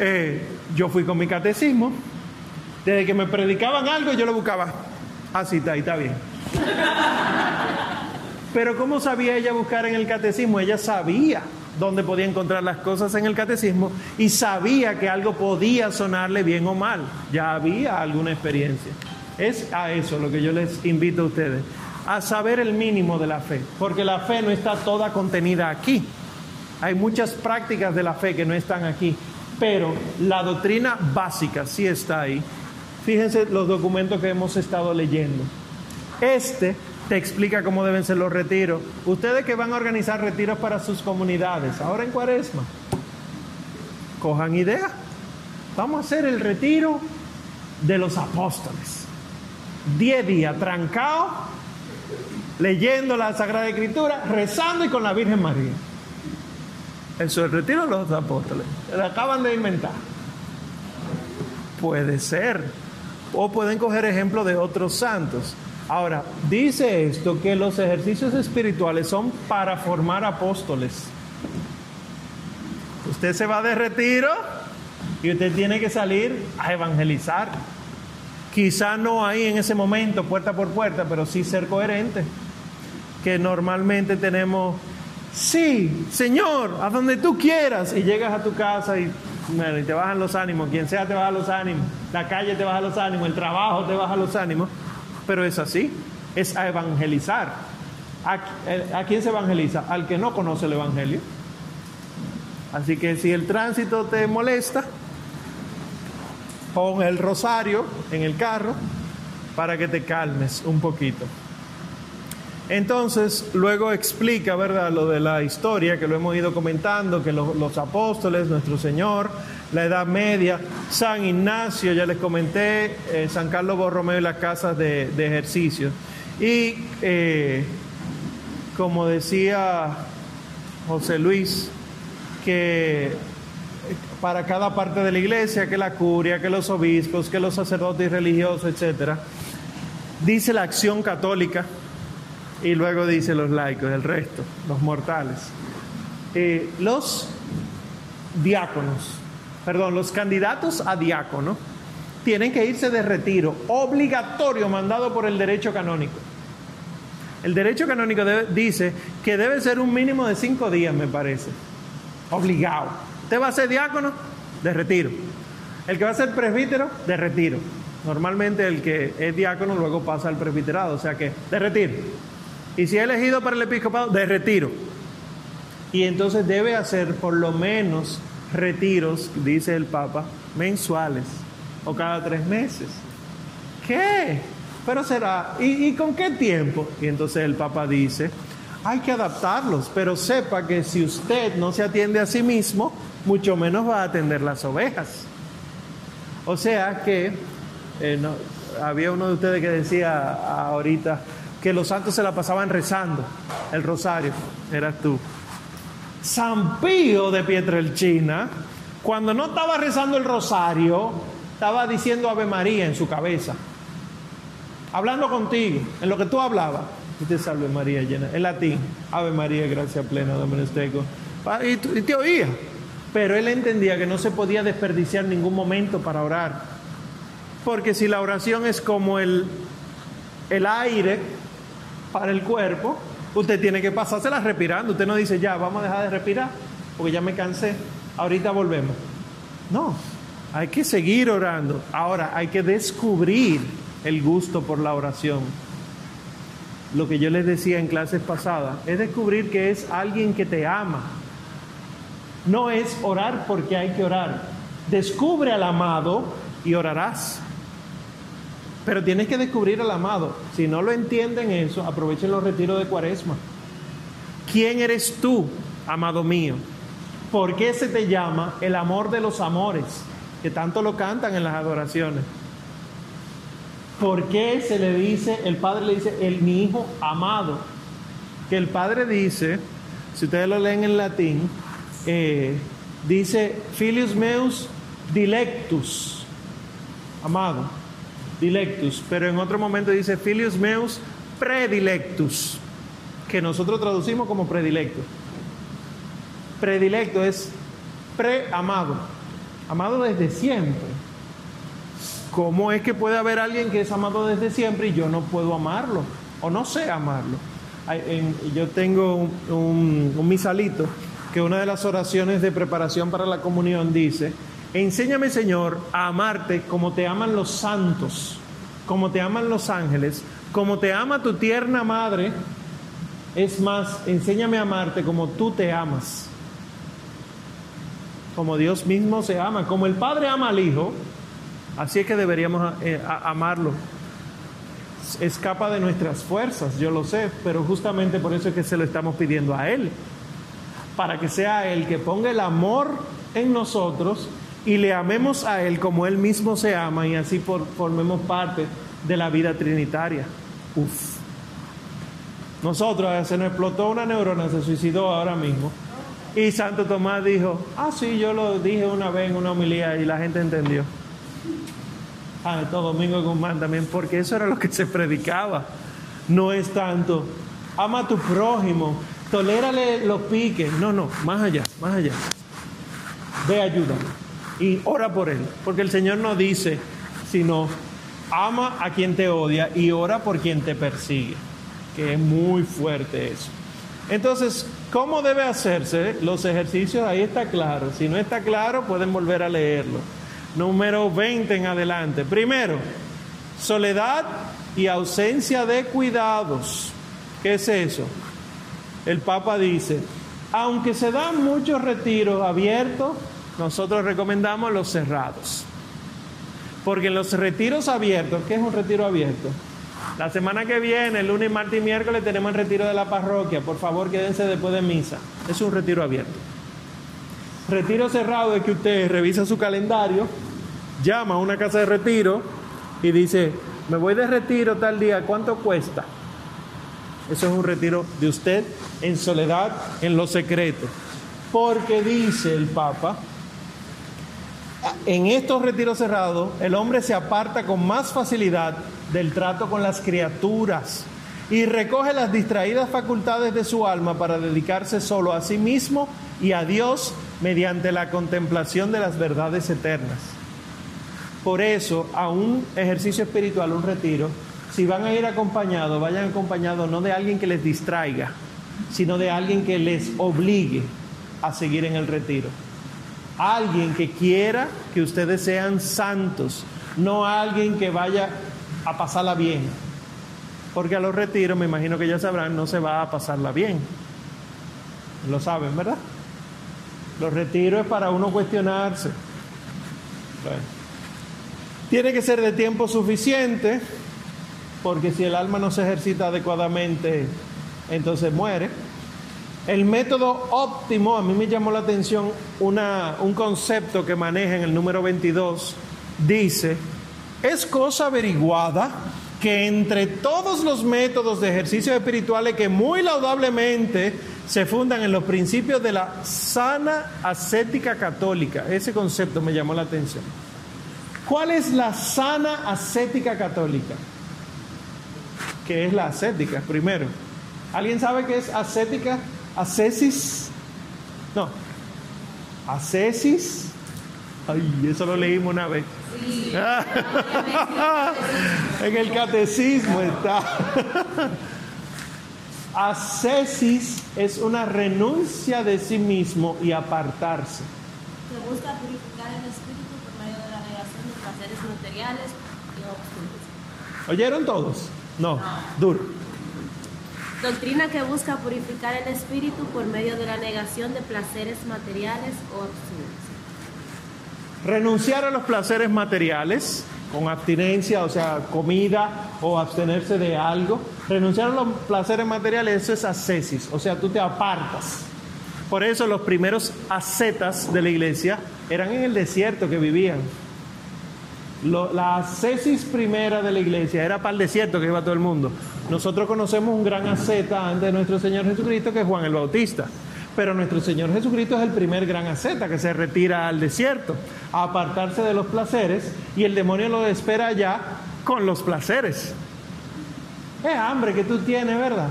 eh, yo fui con mi catecismo, desde que me predicaban algo yo lo buscaba, así está, y está bien. Pero ¿cómo sabía ella buscar en el catecismo? Ella sabía dónde podía encontrar las cosas en el catecismo y sabía que algo podía sonarle bien o mal. Ya había alguna experiencia. Es a eso lo que yo les invito a ustedes a saber el mínimo de la fe, porque la fe no está toda contenida aquí. Hay muchas prácticas de la fe que no están aquí, pero la doctrina básica sí está ahí. Fíjense los documentos que hemos estado leyendo. Este te explica cómo deben ser los retiros. Ustedes que van a organizar retiros para sus comunidades, ahora en cuaresma, cojan idea. Vamos a hacer el retiro de los apóstoles. Diez días trancados leyendo la Sagrada Escritura, rezando y con la Virgen María. Es el retiro de los apóstoles. Lo acaban de inventar. Puede ser. O pueden coger ejemplo de otros santos. Ahora, dice esto que los ejercicios espirituales son para formar apóstoles. Usted se va de retiro y usted tiene que salir a evangelizar. Quizá no ahí en ese momento, puerta por puerta, pero sí ser coherente que normalmente tenemos, sí, Señor, a donde tú quieras, y llegas a tu casa y, te bajan los ánimos, quien sea te baja los ánimos, la calle te baja los ánimos, el trabajo te baja los ánimos, pero es así, es a evangelizar. ¿A, ¿A quién se evangeliza? Al que no conoce el Evangelio. Así que si el tránsito te molesta, pon el rosario en el carro para que te calmes un poquito. Entonces, luego explica, ¿verdad?, lo de la historia que lo hemos ido comentando, que los, apóstoles, nuestro Señor, la Edad Media, San Ignacio, ya les comenté, eh, San Carlos Borromeo y las casas de, ejercicio. Y eh, como decía José Luis, que para cada parte de la iglesia, que la curia, que los obispos, que los sacerdotes religiosos, etcétera, dice la acción católica y luego dice los laicos, el resto, los mortales. Eh, los diáconos, perdón, los candidatos a diácono tienen que irse de retiro, obligatorio, mandado por el derecho canónico. El derecho canónico dice que debe ser un mínimo de cinco días, me parece. Obligado. ¿Usted va a ser diácono? De retiro. El que va a ser presbítero, de retiro. Normalmente el que es diácono luego pasa al presbiterado, o sea que de retiro. Y si es elegido para el episcopado, de retiro. Y entonces debe hacer por lo menos retiros, dice el Papa, mensuales o cada tres meses. ¿Qué? Pero será, ¿y, con qué tiempo? Y entonces el Papa dice, hay que adaptarlos, pero sepa que si usted no se atiende a sí mismo, mucho menos va a atender las ovejas. O sea que, eh, había uno de ustedes que decía ahorita que los santos se la pasaban rezando el rosario, eras tú. San Pío de Pietrelchina, cuando no estaba rezando el rosario, estaba diciendo Ave María en su cabeza, hablando contigo, en lo que tú hablabas. Y te salve María llena, en latín, Ave María, gracia plena, Dominus Y, y te oía, pero él entendía que no se podía desperdiciar ningún momento para orar. Porque si la oración es como el, el aire para el cuerpo, usted tiene que pasársela respirando. Usted no dice, ya, vamos a dejar de respirar, porque ya me cansé, ahorita volvemos. No, hay que seguir orando. Ahora, hay que descubrir el gusto por la oración. Lo que yo les decía en clases pasadas, es descubrir que es alguien que te ama. No es orar porque hay que orar. Descubre al amado y orarás. Pero tienes que descubrir al amado. Si no lo entienden eso, aprovechen los retiros de cuaresma. ¿Quién eres tú, amado mío? ¿Por qué se te llama el amor de los amores? Que tanto lo cantan en las adoraciones. ¿Por qué se le dice, el padre le dice, el mi hijo amado? Que el padre dice, si ustedes lo leen en latín, eh, dice filius meus dilectus, amado dilectus, pero en otro momento dice filius meus predilectus, que nosotros traducimos como predilecto. Predilecto es preamado, amado desde siempre. ¿Cómo es que puede haber alguien que es amado desde siempre y yo no puedo amarlo o no sé amarlo? yo tengo un, un misalito que una de las oraciones de preparación para la comunión dice, Enséñame, Señor, a amarte como te aman los santos, como te aman los ángeles, como te ama tu tierna madre. Es más, enséñame a amarte como tú te amas. Como Dios mismo se ama, como el Padre ama al Hijo, así es que deberíamos eh, amarlo. Escapa de nuestras fuerzas, yo lo sé, pero justamente por eso es que se lo estamos pidiendo a Él, para que sea Él que ponga el amor en nosotros y le amemos a Él como Él mismo se ama y así formemos parte de la vida trinitaria. Uf. Nosotros, se nos explotó una neurona, se suicidó ahora mismo. Y Santo Tomás dijo, ah, sí, yo lo dije una vez en una homilía y la gente entendió. Ah, todo Domingo Guzmán también, porque eso era lo que se predicaba. No es tanto, ama a tu prójimo, tolérale los piques. No, no, más allá, más allá. Ve ayuda y ora por él. Porque el Señor no dice, sino ama a quien te odia y ora por quien te persigue. Que es muy fuerte eso. Entonces, ¿cómo debe hacerse los ejercicios? Ahí está claro. Si no está claro, pueden volver a leerlo. Número 20 en adelante. Primero, soledad y ausencia de cuidados. ¿Qué es eso? El Papa dice, aunque se dan muchos retiros abiertos, nosotros recomendamos los cerrados. Porque en los retiros abiertos, ¿qué es un retiro abierto? La semana que viene, el lunes, martes y miércoles, tenemos el retiro de la parroquia. Por favor, quédense después de misa. Es un retiro abierto. Retiro cerrado es que usted revisa su calendario, llama a una casa de retiro y dice, me voy de retiro tal día, ¿cuánto cuesta? Eso es un retiro de usted en soledad, en lo secreto. Porque dice el Papa, en estos retiros cerrados, el hombre se aparta con más facilidad del trato con las criaturas y recoge las distraídas facultades de su alma para dedicarse solo a sí mismo y a Dios mediante la contemplación de las verdades eternas. Por eso, a un ejercicio espiritual, un retiro, si van a ir acompañados, vayan acompañados no de alguien que les distraiga, sino de alguien que les obligue a seguir en el retiro alguien que quiera que ustedes sean santos, no alguien que vaya a pasarla bien. Porque a los retiros, me imagino que ya sabrán, no se va a pasarla bien. Lo saben, ¿verdad? Los retiros es para uno cuestionarse. Tiene que ser de tiempo suficiente, porque si el alma no se ejercita adecuadamente, entonces muere. El método óptimo, a mí me llamó la atención un concepto que maneja en el número 22, dice, es cosa averiguada que entre todos los métodos de ejercicios espirituales que muy laudablemente se fundan en los principios de la sana ascética católica, ese concepto me llamó la atención. ¿Cuál es la sana ascética católica? ¿Qué es la ascética? Primero, ¿alguien sabe qué es ascética? Ascesis. No. Ascesis. Ay, eso lo leímos una vez. en el catecismo está. Ascesis es una renuncia de sí mismo y apartarse. Que busca purificar el espíritu por medio de la negación de placeres materiales y obscuros. ¿Oyeron todos? No, duro. Doctrina que busca purificar el espíritu por medio de la negación de placeres materiales o absurdos. Renunciar a los placeres materiales con abstinencia, o sea, comida o abstenerse de algo. Renunciar a los placeres materiales, eso es ascesis, o sea, tú te apartas. Por eso los primeros ascetas de la iglesia eran en el desierto que vivían. La ascesis primera de la iglesia era para el desierto que iba todo el mundo. Nosotros conocemos un gran asceta antes de nuestro Señor Jesucristo, que es Juan el Bautista. Pero nuestro Señor Jesucristo es el primer gran asceta que se retira al desierto a apartarse de los placeres y el demonio lo espera allá con los placeres. Es hambre que tú tienes, ¿verdad?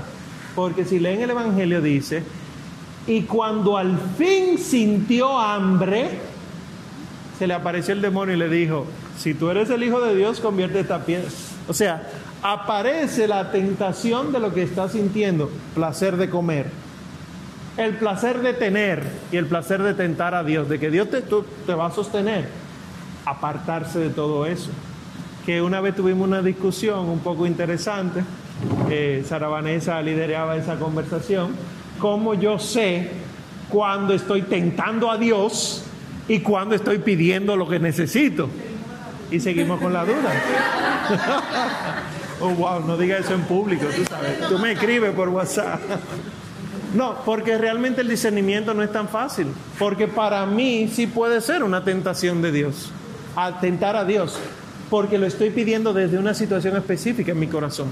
Porque si leen el Evangelio dice, y cuando al fin sintió hambre, se le apareció el demonio y le dijo, si tú eres el Hijo de Dios, convierte esta piedra. O sea, aparece la tentación de lo que está sintiendo, placer de comer, el placer de tener y el placer de tentar a Dios, de que Dios te, tú- te va a sostener, apartarse de todo eso. Que una vez tuvimos una discusión un poco interesante, eh, Sara Vanessa lideraba esa conversación, cómo yo sé cuando estoy tentando a Dios y cuando estoy pidiendo lo que necesito. Y seguimos con la duda. oh, wow, no diga eso en público, tú sabes. Tú me escribes por WhatsApp. No, porque realmente el discernimiento no es tan fácil. Porque para mí sí puede ser una tentación de Dios. Atentar a Dios. Porque lo estoy pidiendo desde una situación específica en mi corazón.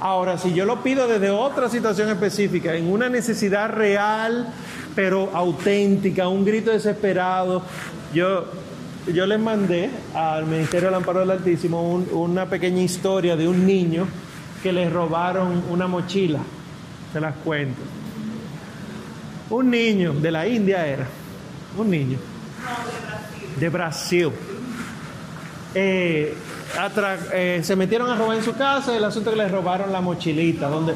Ahora, si yo lo pido desde otra situación específica, en una necesidad real, pero auténtica, un grito desesperado, yo, yo les mandé al Ministerio del Amparo del Altísimo un- una pequeña historia de un niño que le robaron una mochila. Se las cuento. Un niño de la India era, un niño. De Brasil. Eh, atra- eh, se metieron a robar en su casa, el asunto es que le robaron la mochilita, donde...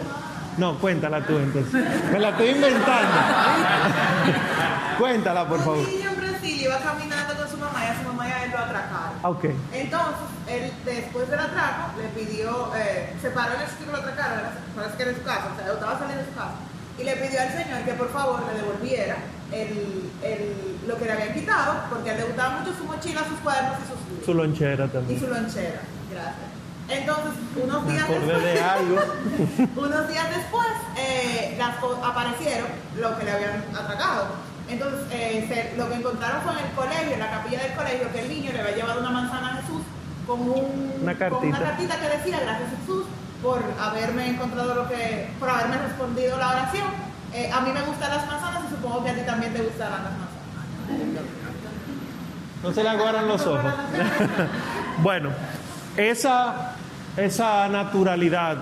No, cuéntala tú entonces. Me la estoy inventando. cuéntala, por favor. Un niño en Brasil iba caminando con su mamá y a su mamá y a él lo atracaron. Ah, Ok. Entonces, él después del atraco le pidió, eh, se paró en el sitio que lo atracaron, parece que era su casa, o sea, estaba saliendo de su casa, y le pidió al señor que por favor le devolviera el, el- lo que le habían quitado, porque le gustaba mucho su mochila, sus cuadernos y sus libros. Su lonchera Y también. su lonchera, gracias. Entonces, unos días después, de algo. unos días después eh, las aparecieron lo que le habían atracado. Entonces, eh, se- lo que encontraron fue en el colegio, en la capilla del colegio, que el niño le había llevado una manzana a Jesús con, un, Una con cartita. una cartita que decía, gracias Jesús por haberme encontrado lo que, por haberme respondido la oración. Eh, a mí me gustan las manzanas y supongo que a ti también te gustarán las manzanas. No se le aguaran los ojos. bueno, esa, esa naturalidad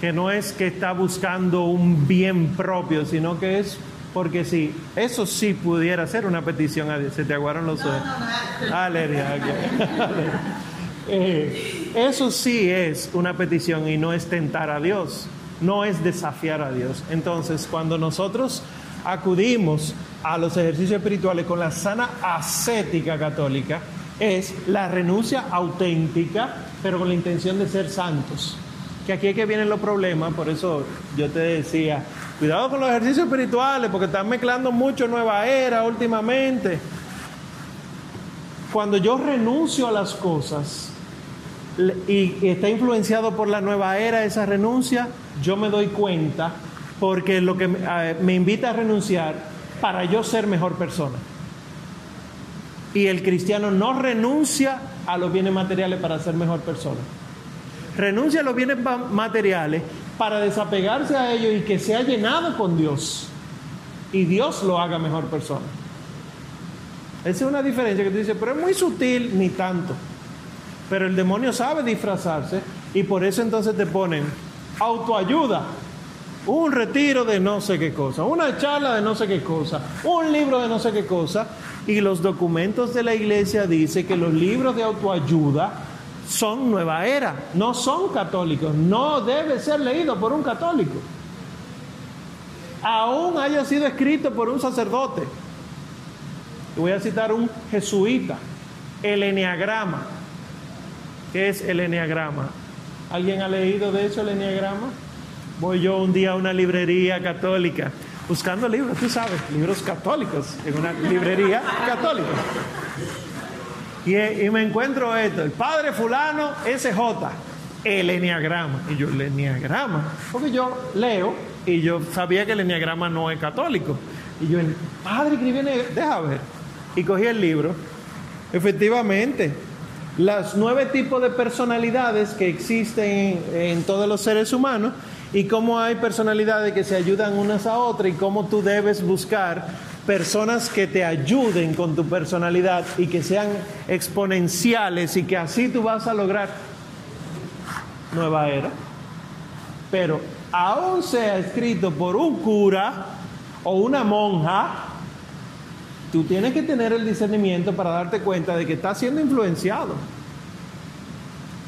que no es que está buscando un bien propio, sino que es porque sí, eso sí pudiera ser una petición a Dios. Se te aguaron los ojos. Alergia. ok. Eh, eso sí es una petición y no es tentar a Dios, no es desafiar a Dios. Entonces, cuando nosotros acudimos a los ejercicios espirituales con la sana ascética católica, es la renuncia auténtica, pero con la intención de ser santos. Que aquí es que vienen los problemas, por eso yo te decía Cuidado con los ejercicios espirituales porque están mezclando mucho nueva era últimamente. Cuando yo renuncio a las cosas y está influenciado por la nueva era esa renuncia, yo me doy cuenta porque lo que me, eh, me invita a renunciar para yo ser mejor persona. Y el cristiano no renuncia a los bienes materiales para ser mejor persona. Renuncia a los bienes ma- materiales para desapegarse a ellos y que sea llenado con Dios. Y Dios lo haga mejor persona. Esa es una diferencia que tú dices, pero es muy sutil, ni tanto. Pero el demonio sabe disfrazarse y por eso entonces te ponen autoayuda, un retiro de no sé qué cosa, una charla de no sé qué cosa, un libro de no sé qué cosa. Y los documentos de la iglesia dicen que los libros de autoayuda son nueva era, no son católicos, no debe ser leído por un católico. Aún haya sido escrito por un sacerdote. Voy a citar un jesuita, el Enneagrama. ¿Qué es el Enneagrama? ¿Alguien ha leído de eso el Enneagrama? Voy yo un día a una librería católica buscando libros, tú sabes, libros católicos, en una librería católica. Y, me encuentro esto, el padre fulano SJ, el Enneagrama. Y yo, el Enneagrama, porque yo leo y yo sabía que el Enneagrama no es católico. Y yo, el padre escribió, deja ver. Y cogí el libro. Efectivamente, los nueve tipos de personalidades que existen en, en todos los seres humanos y cómo hay personalidades que se ayudan unas a otras y cómo tú debes buscar personas que te ayuden con tu personalidad y que sean exponenciales y que así tú vas a lograr nueva era. Pero aún sea escrito por un cura o una monja, tú tienes que tener el discernimiento para darte cuenta de que estás siendo influenciado.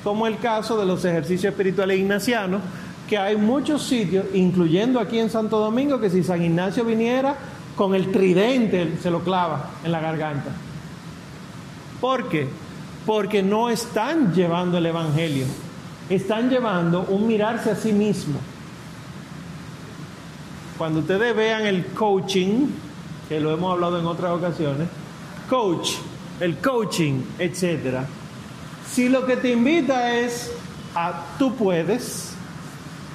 Como el caso de los ejercicios espirituales ignacianos, que hay muchos sitios, incluyendo aquí en Santo Domingo, que si San Ignacio viniera, con el tridente se lo clava en la garganta. ¿Por qué? Porque no están llevando el Evangelio, están llevando un mirarse a sí mismo. Cuando ustedes vean el coaching, que lo hemos hablado en otras ocasiones, coach, el coaching, etcétera. Si lo que te invita es a tú puedes,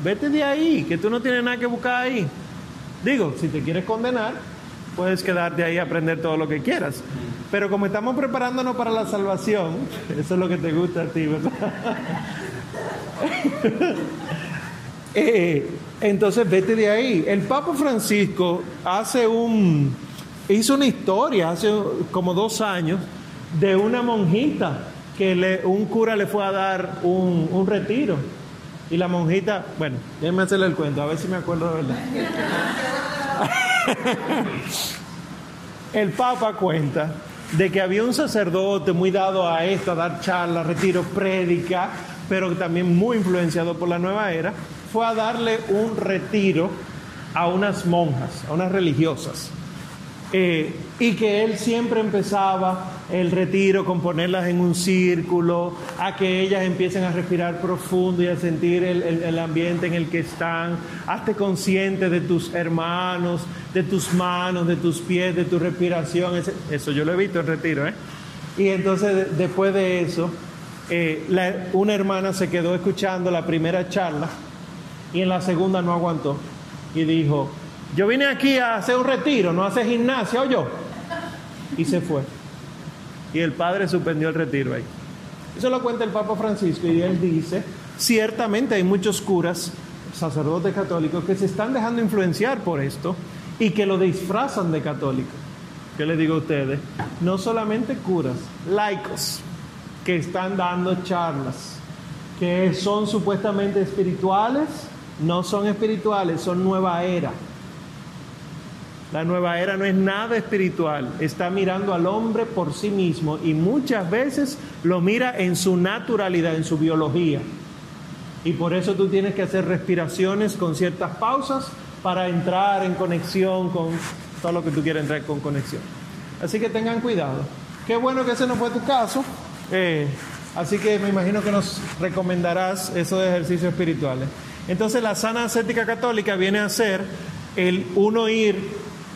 vete de ahí, que tú no tienes nada que buscar ahí. Digo, si te quieres condenar, puedes quedarte ahí a aprender todo lo que quieras. Pero como estamos preparándonos para la salvación, eso es lo que te gusta a ti, ¿verdad? Eh, entonces vete de ahí. El Papa Francisco hace un hizo una historia hace como dos años de una monjita que un cura le fue a dar un, un retiro y la monjita, bueno, déjenme hacerle el cuento, a ver si me acuerdo de verdad. el Papa cuenta de que había un sacerdote muy dado a esto, a dar charlas, retiro, prédica, pero también muy influenciado por la nueva era, fue a darle un retiro a unas monjas, a unas religiosas. Eh, y que él siempre empezaba el retiro con ponerlas en un círculo, a que ellas empiecen a respirar profundo y a sentir el, ambiente en el que están. Hazte consciente de tus hermanos, de tus manos, de tus pies, de tu respiración. Eso yo lo he visto en retiro. ¿eh? Y entonces de- después de eso, eh, una hermana se quedó escuchando la primera charla y en la segunda no aguantó y dijo, yo vine aquí a hacer un retiro, no a hacer gimnasia, o yo. Y se fue. Y el padre suspendió el retiro ahí. Eso lo cuenta el Papa Francisco y él dice, ciertamente hay muchos curas, sacerdotes católicos, que se están dejando influenciar por esto y que lo disfrazan de católico. Yo les digo a ustedes, no solamente curas, laicos, que están dando charlas, que son supuestamente espirituales, no son espirituales, son nueva era. La nueva era no es nada espiritual, está mirando al hombre por sí mismo y muchas veces lo mira en su naturalidad, en su biología. Y por eso tú tienes que hacer respiraciones con ciertas pausas para entrar en conexión con todo lo que tú quieras entrar con conexión. Así que tengan cuidado. Qué bueno que ese no fue tu caso. Eh, así que me imagino que nos recomendarás esos ejercicios espirituales. Entonces la sana ascética católica viene a ser el uno ir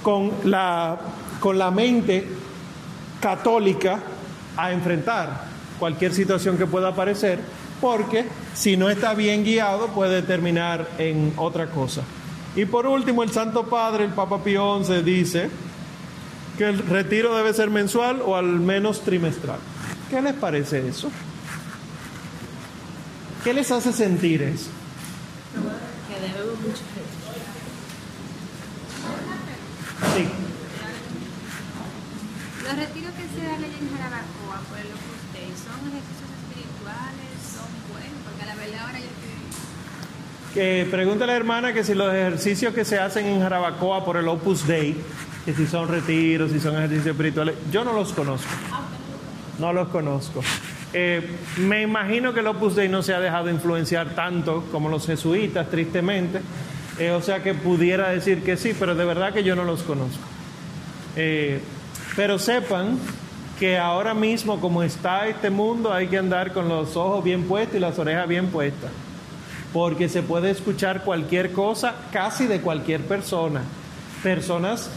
con la, con la mente católica a enfrentar cualquier situación que pueda aparecer, porque si no está bien guiado puede terminar en otra cosa. Y por último, el Santo Padre, el Papa Pío XI, dice que el retiro debe ser mensual o al menos trimestral. ¿Qué les parece eso? ¿Qué les hace sentir eso? Que debemos mucho. Sí. Los retiros que se dan allá en Jarabacoa por el Opus Dei son ejercicios espirituales, son buenos, porque a la verdad ahora yo estoy... Que pregunta a la hermana que si los ejercicios que se hacen en Jarabacoa por el Opus Dei, que si son retiros, si son ejercicios espirituales, yo no los conozco. No los conozco. Eh, me imagino que el Opus Dei no se ha dejado influenciar tanto como los jesuitas, tristemente. Eh, o sea que pudiera decir que sí, pero de verdad que yo no los conozco. Eh, pero sepan que ahora mismo, como está este mundo, hay que andar con los ojos bien puestos y las orejas bien puestas. Porque se puede escuchar cualquier cosa, casi de cualquier persona. Personas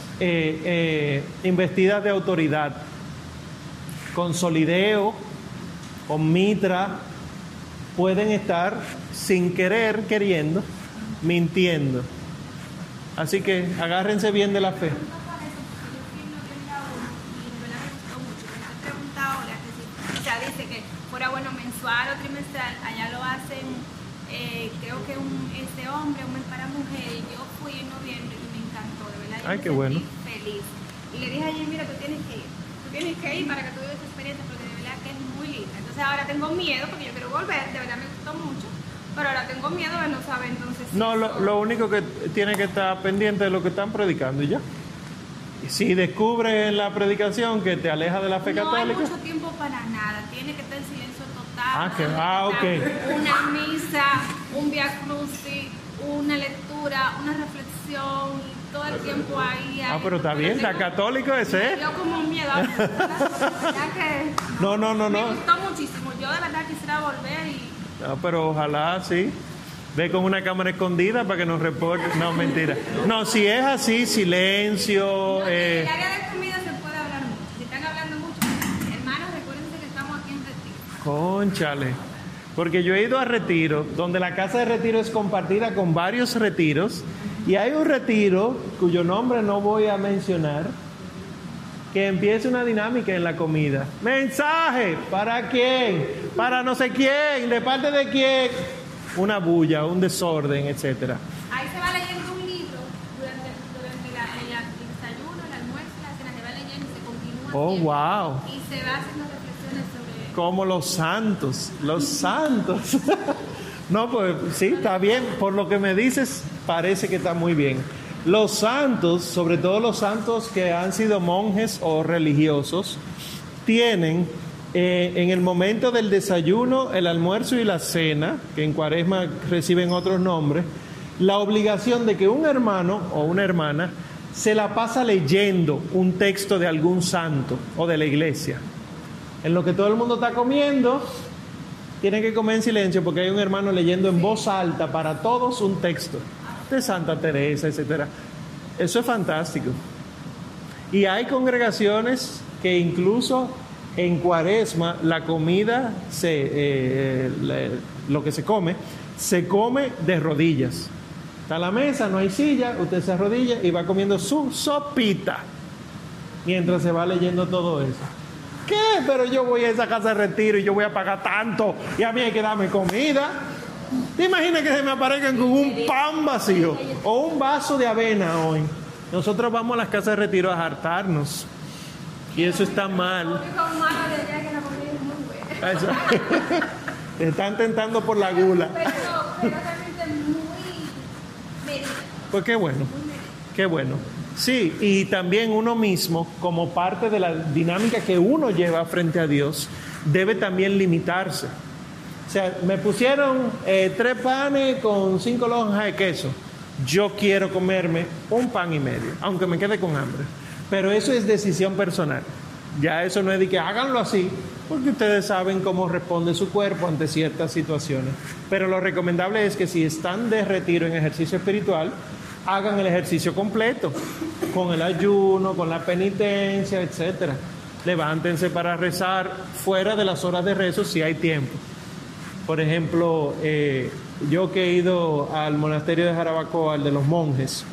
investidas de autoridad, con solideo, mitra, pueden estar sin querer, queriendo, mintiendo. Así que agárrense bien de la fe. O sea, dice que fuera bueno mensual o trimestral, allá lo hacen, eh, creo que un, este hombre, un mes para mujer, y yo fui en noviembre y me encantó, de verdad. yo Ay, me qué bueno. Feliz. Y le dije ayer, mira, tú tienes que ir, tú tienes que ir para que tú vivas esa experiencia, porque de verdad que es muy linda. Entonces ahora tengo miedo, porque yo quiero volver, de verdad me gustó mucho, pero ahora tengo miedo de no saber entonces. si No, lo, único que tiene que estar pendiente de lo que están predicando y ya. Si descubres en la predicación que te aleja de la fe No hay católica, mucho tiempo para nada, tiene que estar en silencio total. Ah, que- ah, ok. Una misa, un via crucis, una lectura, una reflexión, todo el tiempo ahí. ah, pero está bien, está católico ese. ¿eh? Yo como un miedo, que No, no, no, no. me gustó muchísimo. Yo de verdad quisiera volver y No, pero ojalá sí. Ve con una cámara escondida para que nos reporte. No, mentira. No, si es así, silencio. en eh, el área de comida se puede hablar mucho. Si están hablando mucho, hermanos, recuérdense que estamos aquí en retiro. Conchale. Porque yo he ido a retiro, donde la casa de retiro es compartida con varios retiros, y hay un retiro cuyo nombre no voy a mencionar, que empieza una dinámica en la comida. Mensaje, ¿para quién? Para no sé quién, de parte de quién. Una bulla, un desorden, etcétera. Ahí se va leyendo un libro durante, durante la, el, el desayuno, el almuerzo, la cena, se va leyendo y se continúa. Oh, wow. Y se va haciendo reflexiones sobre. Como los santos, los santos. No, pues sí, está bien. Por lo que me dices, parece que está muy bien. Los santos, sobre todo los santos que han sido monjes o religiosos, tienen eh, en el momento del desayuno, el almuerzo y la cena, que en cuaresma reciben otros nombres, la obligación de que un hermano o una hermana se la pasa leyendo un texto de algún santo o de la iglesia. En lo que todo el mundo está comiendo, tienen que comer en silencio porque hay un hermano leyendo en voz alta para todos un texto de Santa Teresa, etcétera. Eso es fantástico. Y hay congregaciones que incluso en Cuaresma la comida eh, le- lo que se come se come de rodillas. Está la mesa, no hay silla, usted se arrodilla y va comiendo su sopita mientras se va leyendo todo eso. ¿Qué? Pero yo voy a esa casa de retiro y yo voy a pagar tanto y a mí hay que darme comida. ¿Te imaginas que se me aparezcan con un pan vacío o un vaso de avena hoy? Nosotros vamos a las casas de retiro a hartarnos y eso está mal. Te están tentando por la gula. Pues qué bueno, qué bueno. Sí, y también uno mismo, como parte de la dinámica que uno lleva frente a Dios, debe también limitarse. O sea, me pusieron eh, tres panes con cinco lonjas de queso. Yo quiero comerme un pan y medio, aunque me quede con hambre. Pero eso es decisión personal. Ya eso no es de que háganlo así, porque ustedes saben cómo responde su cuerpo ante ciertas situaciones. Pero lo recomendable es que si están de retiro en ejercicio espiritual, hagan el ejercicio completo, con el ayuno, con la penitencia, etcétera. Levántense para rezar fuera de las horas de rezo si hay tiempo. Por ejemplo, eh, yo que he ido al monasterio de Jarabacoa, al de los monjes,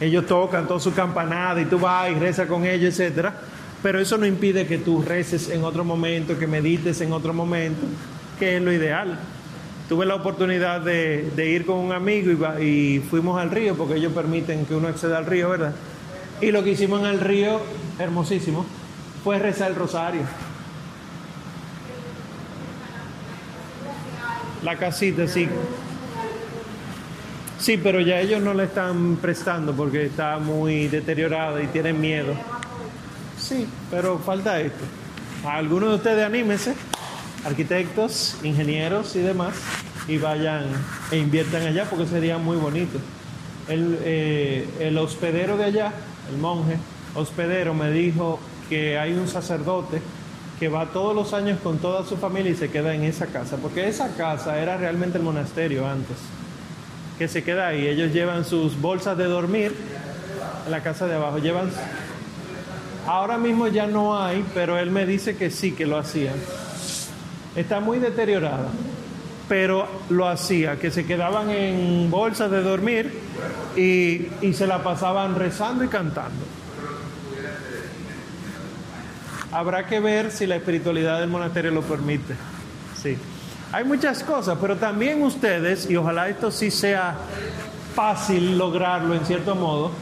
ellos tocan toda su campanada y tú vas y rezas con ellos, etcétera. Pero eso no impide que tú reces en otro momento, que medites en otro momento, que es lo ideal. Tuve la oportunidad de, ir con un amigo y, fuimos al río, porque ellos permiten que uno acceda al río, ¿verdad? Y lo que hicimos en el río, hermosísimo, fue rezar el rosario. La casita, sí. Sí, pero ya ellos no le están prestando porque está muy deteriorada y tienen miedo. Sí, pero falta esto. algunos de ustedes anímense, arquitectos, ingenieros y demás, y vayan e inviertan allá porque sería muy bonito. El, eh, el hospedero de allá, el monje hospedero, me dijo que hay un sacerdote que va todos los años con toda su familia y se queda en esa casa, porque esa casa era realmente el monasterio antes que se queda ahí. Ellos llevan sus bolsas de dormir en la casa de abajo. Llevan. Ahora mismo ya no hay, pero él me dice que sí, que lo hacía. Está muy deteriorada, pero lo hacía, que se quedaban en bolsas de dormir y, y se la pasaban rezando y cantando. Habrá que ver si la espiritualidad del monasterio lo permite. Sí. Hay muchas cosas, pero también ustedes, y ojalá esto sí sea fácil lograrlo en cierto modo,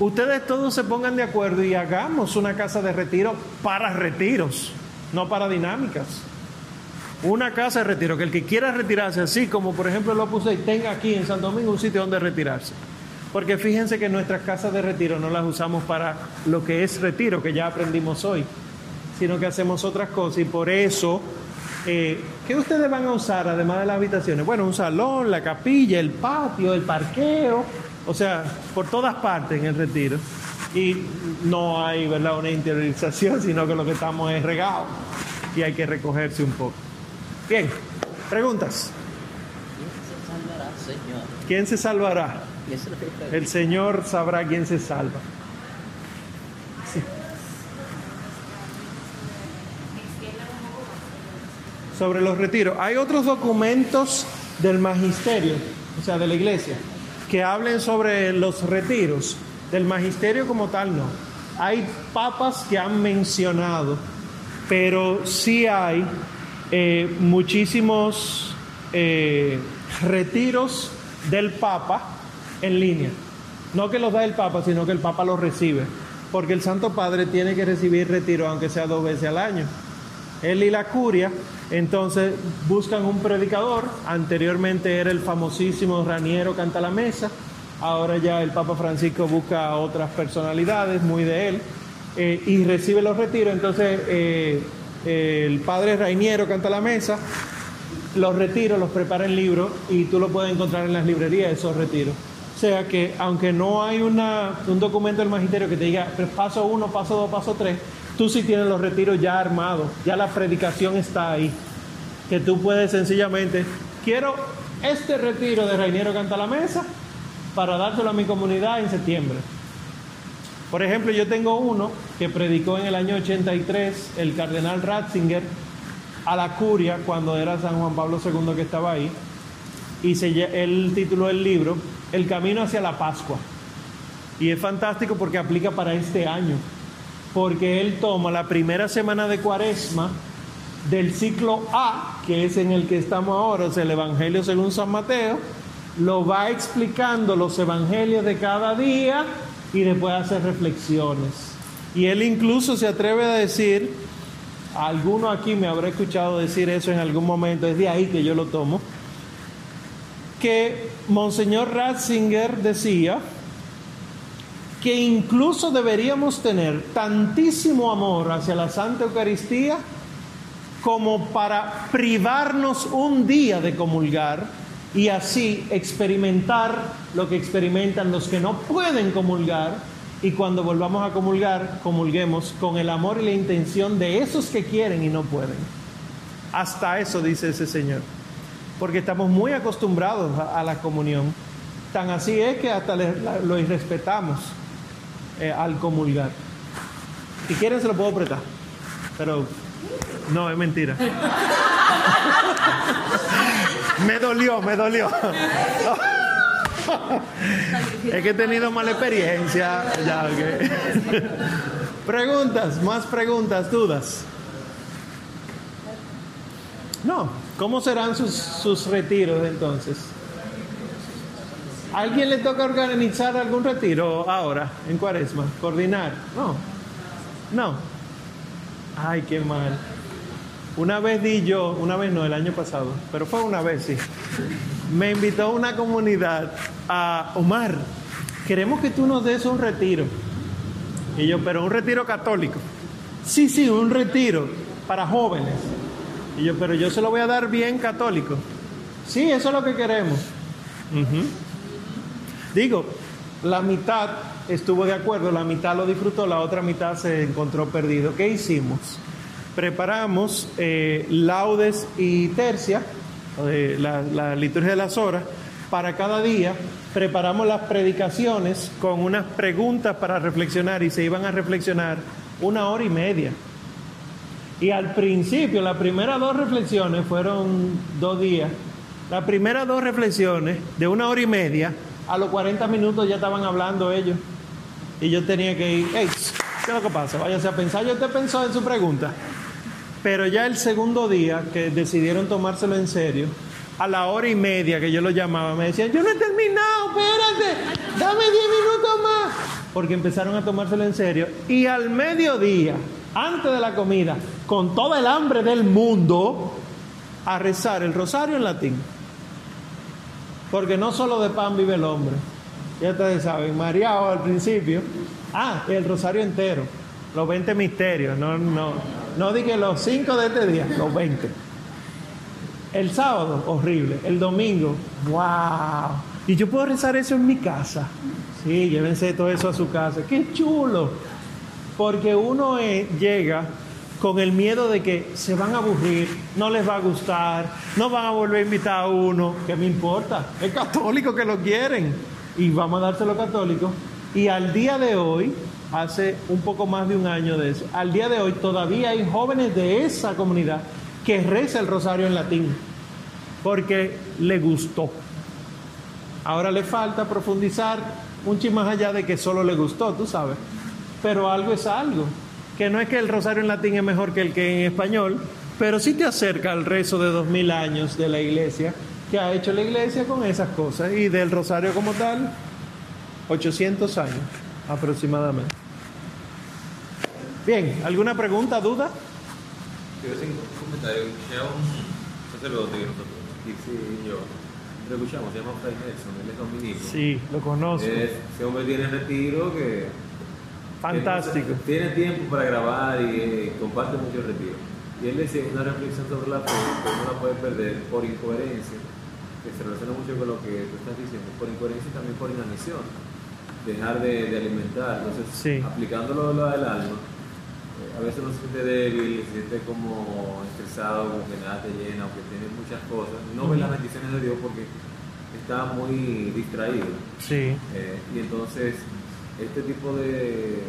ustedes todos se pongan de acuerdo y hagamos una casa de retiro para retiros, no para dinámicas. Una casa de retiro, que el que quiera retirarse, así como por ejemplo lo puse tenga aquí en San Domingo un sitio donde retirarse. Porque fíjense que nuestras casas de retiro no las usamos para lo que es retiro, que ya aprendimos hoy, sino que hacemos otras cosas y por eso eh, ¿Qué ustedes van a usar además de las habitaciones? Bueno, un salón, la capilla, el patio, el parqueo, o sea, por todas partes en el retiro. Y no hay, ¿verdad?, una interiorización, sino que lo que estamos es regado y hay que recogerse un poco. Bien, preguntas. ¿Quién se salvará, Señor? El Señor sabrá quién se salva. sobre los retiros. Hay otros documentos del magisterio, o sea, de la iglesia, que hablen sobre los retiros. Del magisterio como tal no. Hay papas que han mencionado, pero sí hay eh, muchísimos eh, retiros del papa en línea. No que los da el papa, sino que el papa los recibe. Porque el Santo Padre tiene que recibir retiro, aunque sea dos veces al año. Él y la curia entonces buscan un predicador, anteriormente era el famosísimo Raniero Canta la Mesa, ahora ya el Papa Francisco busca otras personalidades muy de él eh, y recibe los retiros, entonces el padre Rainiero Canta la Mesa, los retiros los prepara en libro y tú lo puedes encontrar en las librerías esos retiros. O sea que aunque no hay una, un documento del magisterio que te diga paso uno, paso dos, paso tres, Tú sí tienes los retiros ya armados, ya la predicación está ahí. Que tú puedes sencillamente, quiero este retiro de Reiniero Canta la Mesa para dárselo a mi comunidad en septiembre. Por ejemplo, yo tengo uno que predicó en el año 83 el cardenal Ratzinger a la curia cuando era San Juan Pablo II que estaba ahí. Y se, él tituló el libro El camino hacia la Pascua. Y es fantástico porque aplica para este año porque él toma la primera semana de cuaresma del ciclo A, que es en el que estamos ahora, es el Evangelio según San Mateo, lo va explicando los evangelios de cada día y después hace reflexiones. Y él incluso se atreve a decir, alguno aquí me habrá escuchado decir eso en algún momento, es de ahí que yo lo tomo, que Monseñor Ratzinger decía, que incluso deberíamos tener tantísimo amor hacia la Santa Eucaristía como para privarnos un día de comulgar y así experimentar lo que experimentan los que no pueden comulgar y cuando volvamos a comulgar, comulguemos con el amor y la intención de esos que quieren y no pueden. Hasta eso dice ese Señor, porque estamos muy acostumbrados a, la comunión Tan así es que hasta lo irrespetamos eh, al comulgar. Si quieren se lo puedo apretar, pero no, es mentira. dolió, me dolió. es que he tenido mala experiencia. Ya, preguntas, más preguntas, dudas. No, ¿cómo serán sus, sus retiros entonces? ¿A ¿Alguien le toca organizar algún retiro ahora, en cuaresma? ¿Coordinar? No. No. Ay, qué mal. Una vez di yo, una vez no, el año pasado, pero fue una vez, sí. Me invitó una comunidad a Omar, queremos que tú nos des un retiro. Y yo, pero un retiro católico. Sí, sí, un retiro para jóvenes. Y yo, pero yo se lo voy a dar bien católico. Sí, eso es lo que queremos. Digo, la mitad estuvo de acuerdo, la mitad lo disfrutó, la otra mitad se encontró perdido. ¿Qué hicimos? Preparamos eh, laudes y tercia, eh, la, liturgia de las horas, para cada día. Preparamos las predicaciones con unas preguntas para reflexionar y se iban a reflexionar una hora y media. Y al principio, las primeras dos reflexiones fueron dos días. Las primeras dos reflexiones de una hora y media, a los 40 minutos ya estaban hablando ellos. Y yo tenía que ir, hey, ¿qué es lo que pasa? Váyase a pensar, yo te pensó en su pregunta. Pero ya el segundo día que decidieron tomárselo en serio, a la hora y media que yo lo llamaba, me decían, yo no he terminado, espérate, dame 10 minutos más. Porque empezaron a tomárselo en serio. Y al mediodía, antes de la comida, con toda el hambre del mundo, a rezar el rosario en latín. Porque no solo de pan vive el hombre. Ya ustedes saben, mareado al principio. Ah, el rosario entero. Los 20 misterios. No, no, no dije los 5 de este día, los 20. El sábado, horrible. El domingo, wow. Y yo puedo rezar eso en mi casa. Sí, llévense todo eso a su casa. Qué chulo. Porque uno eh, llega con el miedo de que se van a aburrir, no les va a gustar, no van a volver a invitar a uno. ¿Qué me importa? Es católico que lo quieren. Y vamos a dárselo católico. Y al día de hoy, hace un poco más de un año de eso, al día de hoy todavía hay jóvenes de esa comunidad que reza el rosario en latín porque le gustó. Ahora le falta profundizar un chis más allá de que solo le gustó, tú sabes. Pero algo es algo. Que no es que el rosario en latín es mejor que el que en español, pero sí te acerca al rezo de dos mil años de la iglesia que ha hecho la iglesia con esas cosas. Y del rosario como tal, 800 años aproximadamente. Bien, ¿alguna pregunta, duda? Quiero hacer un comentario. Escuché a un sacerdote que nosotros, y sí, yo, lo escuchamos, se llama Fray Nelson, él es dominico. Sí, lo conozco. Es- ese hombre tiene retiro que... Fantástico. que tiene tiempo para grabar y eh, comparte mucho el retiro. Y él decía una reflexión sobre la fe que no la puede perder por incoherencia, que se relaciona mucho con lo que tú estás diciendo, por incoherencia y también por inanición. Dejar de, de alimentar. Entonces, Sí. aplicándolo a lo del alma, eh, a veces uno se siente débil, se siente como estresado, como que nada te llena, o que tienes muchas cosas. No ves las bendiciones de Dios porque está muy distraído. Sí, Eh, y entonces, este tipo de,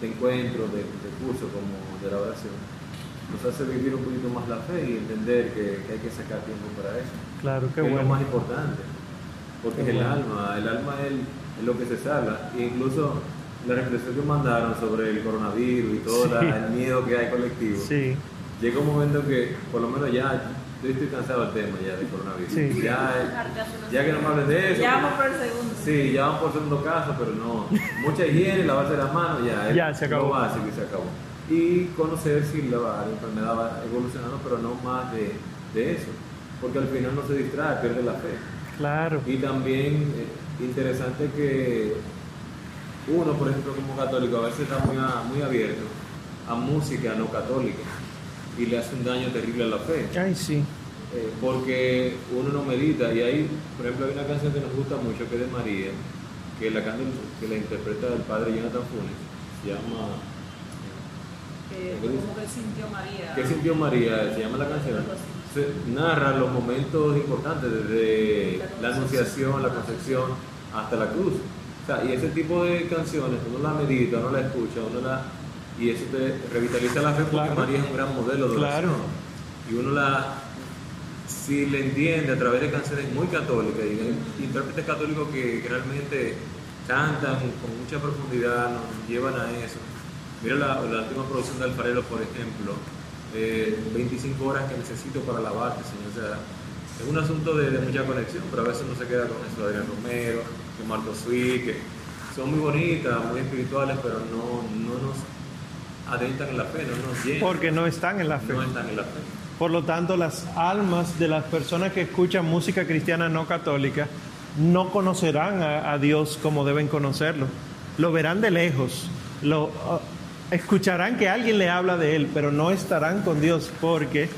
de encuentros, de, de cursos como de la oración, nos hace vivir un poquito más la fe y entender que, que hay que sacar tiempo para eso. claro, qué que es lo bueno. más importante. Porque Qué es el bueno. alma, el alma es, es lo que se salva. E incluso la reflexión que mandaron sobre el coronavirus y todo Sí. la- el miedo que hay colectivo, Sí, llega un momento que, por lo menos ya, yo estoy cansado del tema ya del coronavirus. Sí. Ya, ya que no me hablen de eso. Ya vamos por el segundo. Sí, ya vamos por segundo caso, pero no. Mucha higiene, lavarse las manos, ya. es Ya, se acabó. Lo básico y se acabó. Y conocer si la, la enfermedad va evolucionando, pero no más de, de eso. Porque al final no se distrae, pierde la fe. claro. Y también eh, interesante que uno, por ejemplo, como católico, a veces está muy, a- muy abierto a música no católica y le hace un daño terrible a la fe. Ay, sí. Eh, porque uno no medita y ahí, por ejemplo, hay una canción que nos gusta mucho que es de María, que la canta, que la interpreta el padre Jonathan Funes, se llama Eh, que sintió María. ¿Qué sintió María? Se llama la canción. se narra los momentos importantes desde la anunciación, la concepción hasta la cruz. O sea, y ese tipo de canciones, uno la medita, uno la escucha, uno la y eso te revitaliza la fe porque María es un gran modelo de Claro. oración. Y uno la si le entiende a través de canciones muy católicas y de intérpretes católicos que, que realmente cantan con mucha profundidad, nos llevan a eso. Mira la, la última producción de Alfarero, por ejemplo, eh, 25 horas que necesito para lavarte, Señor. O sea, es un asunto de, de mucha conexión, pero a veces uno se queda con eso Adrián Romero, de Marco Sui, que son muy bonitas, muy espirituales, pero no, no nos adentran en la fe, no nos llenan, Porque no están en la fe. no están en la fe. Por lo tanto, las almas de las personas que escuchan música cristiana no católica no conocerán a, a Dios como deben conocerlo. Lo verán de lejos, lo ah, escucharán que alguien le habla de él, pero no estarán con Dios porque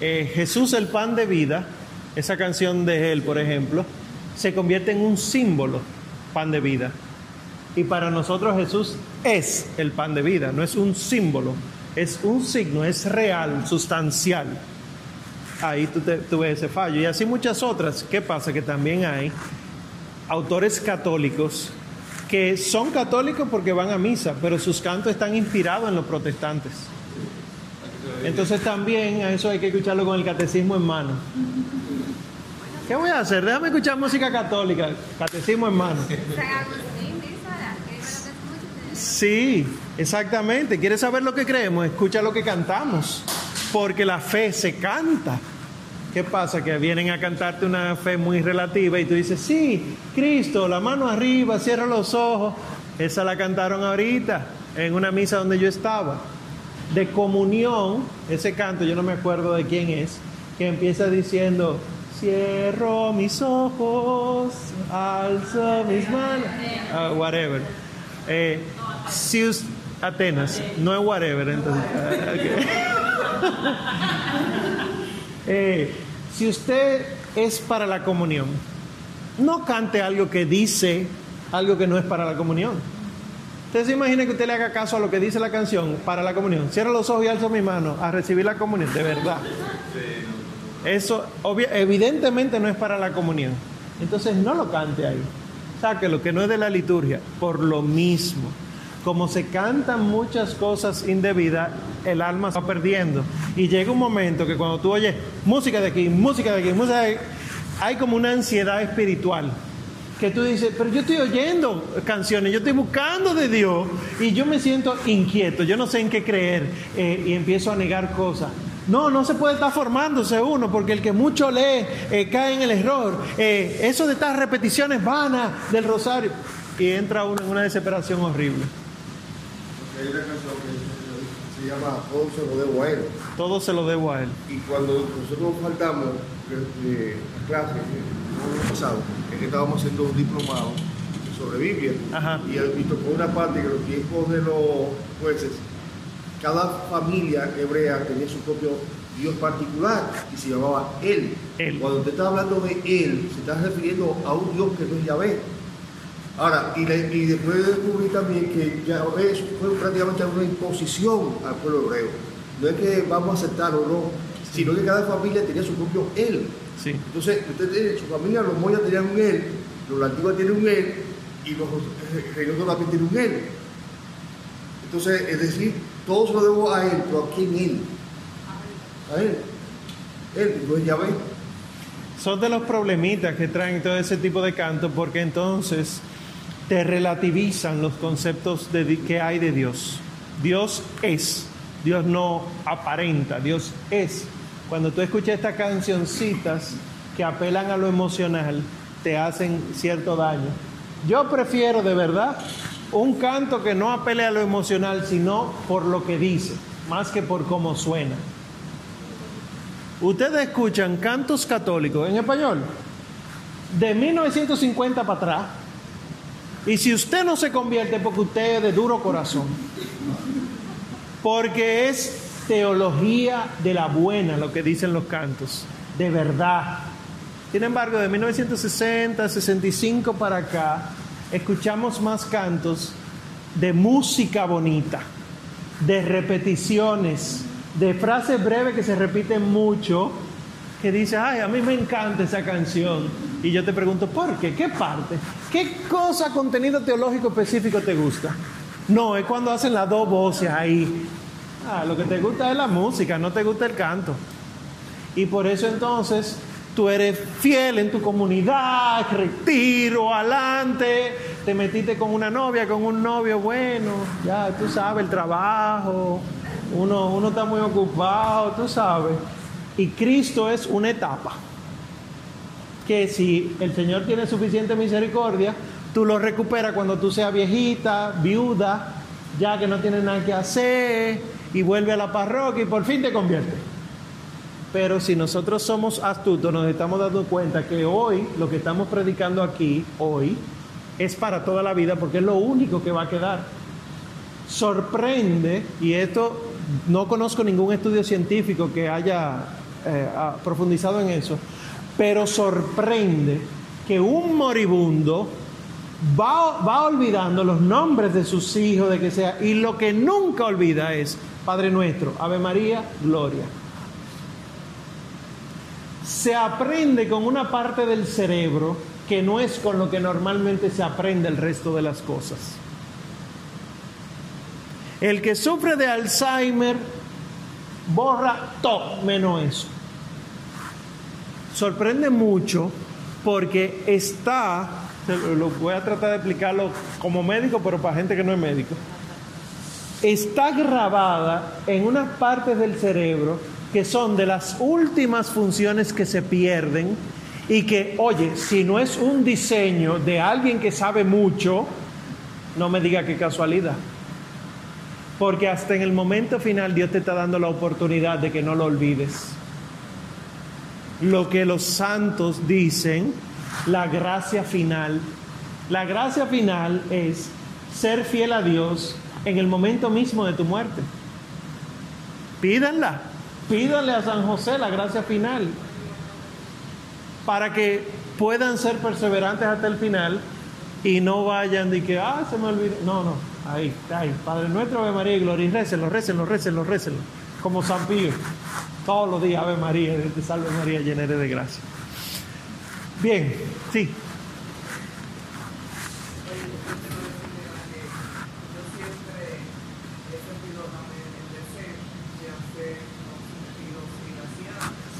eh, Jesús el pan de vida, esa canción de él, por ejemplo, se convierte en un símbolo, pan de vida. Y para nosotros Jesús es el pan de vida, no es un símbolo, es un signo, es real, sustancial. Ahí tú, te- ves ese fallo. Y así muchas otras. ¿Qué pasa? Que también hay autores católicos que son católicos porque van a misa, pero sus cantos están inspirados en los protestantes. Entonces también a eso hay que escucharlo con el catecismo en mano. ¿Qué voy a hacer? Déjame escuchar música católica, catecismo en mano. San Agustín dice, ¿verdad? Que me lo que escucho. Sí, exactamente. ¿Quieres saber lo que creemos? Escucha lo que cantamos. Porque la fe se canta. ¿Qué pasa? Que vienen a cantarte una fe muy relativa y tú dices, sí, Cristo, la mano arriba, cierra los ojos. Esa la cantaron ahorita en una misa donde yo estaba. De comunión, ese canto, yo no me acuerdo de quién es, que empieza diciendo, cierro mis ojos, alzo mis manos, Ah, whatever. Eh, si us- Atenas, no es whatever, entonces. ah. Eh, si usted es para la comunión, no cante algo que dice algo que no es para la comunión. Usted se imagina que usted le haga caso a lo que dice la canción para la comunión. Cierra los ojos y alzo mi mano a recibir la comunión, de verdad. Eso evidentemente no es para la comunión. Entonces no lo cante ahí. Sáquelo, que no es de la liturgia. Por lo mismo, como se cantan muchas cosas indebidas, el alma se va perdiendo. Y llega un momento que cuando tú oyes música de aquí, música de aquí, música de aquí, hay como una ansiedad espiritual. Que tú dices, pero yo estoy oyendo canciones, yo estoy buscando de Dios y yo me siento inquieto, yo no sé en qué creer eh, y empiezo a negar cosas. No, no se puede estar formándose uno, porque el que mucho lee eh, cae en el error. Eh, eso de estas repeticiones vanas del rosario. Y entra uno en una desesperación horrible. Hay una canción que se llama Todo se lo debo a él. Todo se lo debo a él. Y cuando nosotros faltamos de, de la clase el año pasado, es que estábamos haciendo un diplomado sobre Biblia. Ajá. Y, y tocó una parte que los tiempos de los jueces, cada familia hebrea tenía su propio Dios particular y se llamaba Él. Él. Cuando usted está hablando de Él, se está refiriendo a un Dios que no es Yahvé. Ahora, y, le- y después descubrí también que Yahvé fue prácticamente una imposición al pueblo hebreo. No es que vamos a aceptar o no, sino que cada familia tenía su propio Él. Sí. Entonces, usted tiene, su familia, los moyas tenían un él, los antiguos tienen un él, y los religiosos también tienen un él. Entonces, es decir, todo se lo debo a él, pero ¿a quién él? A él. Él, no es Yahvé. Son de los problemitas que traen todo ese tipo de canto porque entonces te relativizan los conceptos de, que hay de Dios. Dios es, Dios no aparenta, Dios es. Cuando tú escuchas estas cancioncitas que apelan a lo emocional, te hacen cierto daño. Yo prefiero de verdad un canto que no apele a lo emocional, sino por lo que dice, más que por cómo suena. Ustedes escuchan cantos católicos en español de 1950 para atrás. Y si usted no se convierte, porque usted es de duro corazón. Porque es teología de la buena lo que dicen los cantos, de verdad. Sin embargo, de 1960, 65 para acá, escuchamos más cantos de música bonita, de repeticiones, de frases breves que se repiten mucho que dice, ay, a mí me encanta esa canción. Y yo te pregunto, ¿por qué? ¿Qué parte? ¿Qué cosa, contenido teológico específico te gusta? No, es cuando hacen las dos voces ahí. Ah, lo que te gusta es la música, no te gusta el canto. Y por eso entonces tú eres fiel en tu comunidad, retiro, adelante, te metiste con una novia, con un novio, bueno, ya tú sabes, el trabajo, uno, uno está muy ocupado, tú sabes. Y Cristo es una etapa que si el Señor tiene suficiente misericordia, tú lo recuperas cuando tú seas viejita, viuda, ya que no tienes nada que hacer y vuelve a la parroquia y por fin te convierte. Pero si nosotros somos astutos, nos estamos dando cuenta que hoy, lo que estamos predicando aquí, hoy, es para toda la vida porque es lo único que va a quedar. Sorprende, y esto no conozco ningún estudio científico que haya eh, profundizado en eso, pero sorprende que un moribundo va, va olvidando los nombres de sus hijos, de que sea, y lo que nunca olvida es Padre nuestro, Ave María, Gloria. Se aprende con una parte del cerebro que no es con lo que normalmente se aprende el resto de las cosas. El que sufre de Alzheimer borra todo menos eso. Sorprende mucho porque está, lo voy a tratar de explicarlo como médico, pero para gente que no es médico, está grabada en unas partes del cerebro que son de las últimas funciones que se pierden y que, oye, si no es un diseño de alguien que sabe mucho, no me diga qué casualidad. Porque hasta en el momento final Dios te está dando la oportunidad de que no lo olvides. Lo que los santos dicen, la gracia final. La gracia final es ser fiel a Dios en el momento mismo de tu muerte. Pídanla, pídanle a San José la gracia final para que puedan ser perseverantes hasta el final y no vayan de que, ah, se me olvidó. No, no, ahí, ahí. Padre nuestro, Ave María y Gloria, y récenlo, récenlo, récenlo, récenlo. Como San Pío. Todos los días, Ave María, te salve María, llena de gracia. Bien, sí.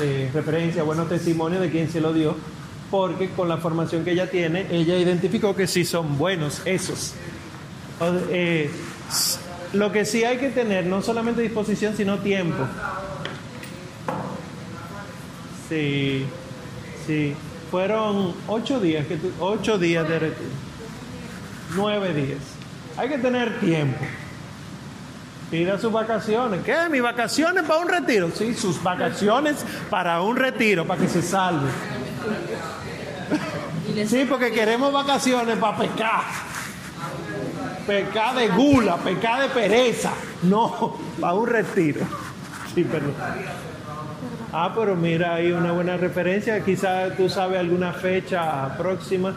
eh, referencias, buenos testimonios de quien se lo dio, porque con la formación que ella tiene, ella identificó que sí son buenos esos. Eh, lo que sí hay que tener, no solamente disposición, sino tiempo. Sí. Sí, fueron ocho días, que ocho días de retiro. Nueve días. Hay que tener tiempo. Pida sus vacaciones. ¿Qué? ¿Mis vacaciones para un retiro? Sí, sus vacaciones para un retiro, para que se salve. Sí, porque queremos vacaciones para pecar. Pecar de gula, pecar de pereza. No, para un retiro. Sí, perdón. Ah, pero mira, hay una buena referencia. Quizás tú sabes alguna fecha próxima.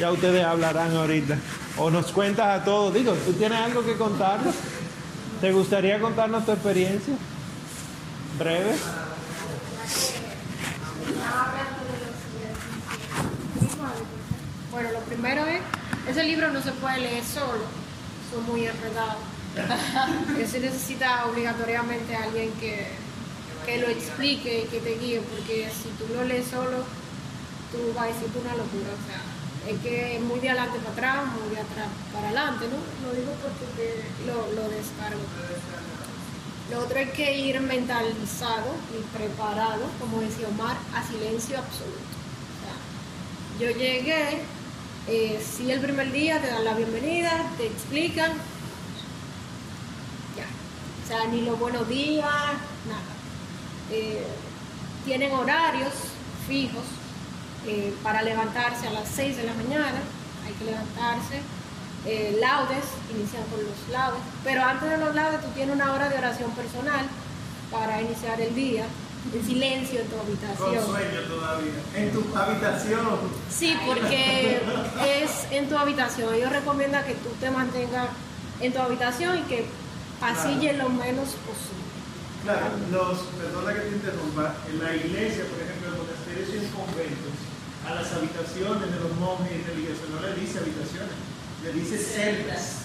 Ya ustedes hablarán ahorita. O nos cuentas a todos. Digo, ¿tú tienes algo que contarnos? ¿Te gustaría contarnos tu experiencia? Breve. Bueno, lo primero es, ese libro no se puede leer solo, son muy enredados. Ese necesita obligatoriamente a alguien que que lo explique, que te guíe, porque si tú lo lees solo, tú vas a decir una locura. Es que muy de adelante para atrás, muy de atrás para adelante, ¿no? Lo digo porque lo, lo descargo. Lo otro es que ir mentalizado y preparado, como decía Omar, a silencio absoluto. O sea, yo llegué, eh, sí el primer día te dan la bienvenida, te explican, ya. O sea, ni los buenos días, nada. Eh, tienen horarios fijos eh, para levantarse a las 6 de la mañana, hay que levantarse. Eh, laudes, inician con los laudes, pero antes de los laudes tú tienes una hora de oración personal para iniciar el día en silencio en tu habitación. Con sueño todavía. En tu habitación. Sí, porque es en tu habitación. Ellos recomiendan que tú te mantengas en tu habitación y que pasille lo menos posible. Claro, los, perdona que te interrumpa, en la iglesia, por ejemplo, en monasterios y en conventos, a las habitaciones de los monjes y religiosos no le dice habitaciones, le dice celdas.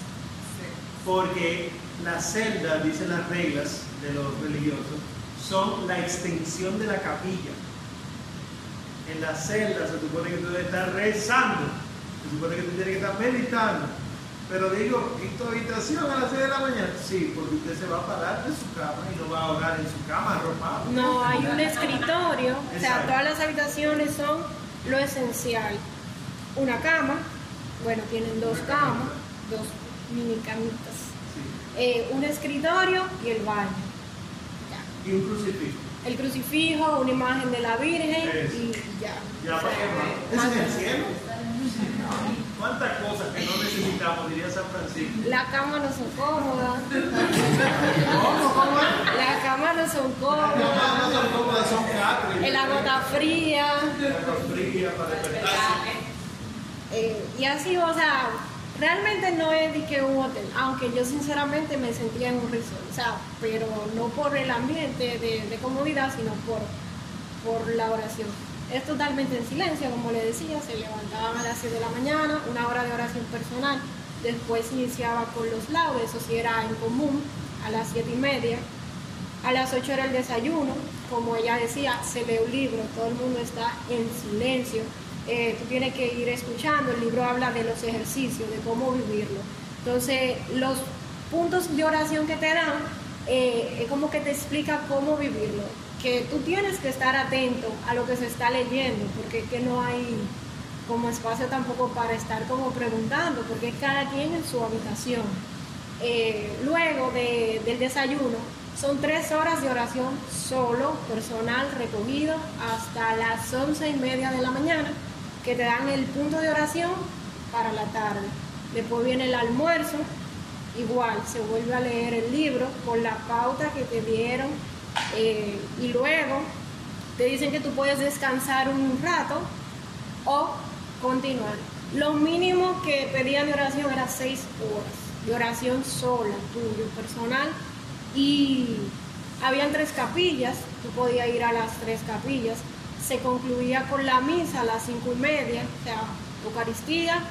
Porque las celdas, dicen las reglas de los religiosos, son la extensión de la capilla. En las celdas se supone que tú debes estar rezando, se supone que tú tienes que estar meditando. Pero digo, ¿y tu habitación a las 6 de la mañana? Sí, porque usted se va a parar de su cama y no va a orar en su cama arropado. No, hay un escritorio, o sea, todas las habitaciones son lo esencial. Una cama, bueno, tienen dos camas, dos mini camitas. Eh, un escritorio y el baño y un crucifijo. El crucifijo, una imagen de la Virgen y ya. Ya para ¿Es en el cielo? ¿Cuántas cosas que no necesitamos, diría San Francisco? La cama no son cómodas. ¿Cómo? ¿Cómo? La cama no son cómodas. La cama no son cómodas, son cuatro. El agua está fría. El agua fría para despertarse. Eh, y así, o sea, Realmente no es de que un hotel, aunque yo sinceramente me sentía en un resort, o sea, pero no por el ambiente de, comodidad, sino por, por la oración. Es totalmente en silencio, como le decía, se levantaban a las 6 de la mañana, una hora de oración personal, después iniciaba con los laudes, eso sí era en común, a las 7 y media, a las 8 era el desayuno, como ella decía, se lee un libro, todo el mundo está en silencio, eh, tú tienes que ir escuchando, el libro habla de los ejercicios, de cómo vivirlo. Entonces, los puntos de oración que te dan, eh, es como que te explica cómo vivirlo, tú tienes que estar atento a lo que se está leyendo, porque que no hay como espacio tampoco para estar como preguntando, porque cada quien en su habitación. Eh, luego del desayuno, son tres horas de oración solo, personal, recogido, hasta las once y media de la mañana que te dan el punto de oración para la tarde. Después viene el almuerzo, igual se vuelve a leer el libro con la pauta que te dieron eh, y luego te dicen que tú puedes descansar un rato o continuar. Lo mínimo que pedían de oración era seis horas de oración sola, tuyo, personal. Y habían tres capillas, tú podías ir a las tres capillas se concluía con la misa a las cinco y media, o sea, Eucaristía,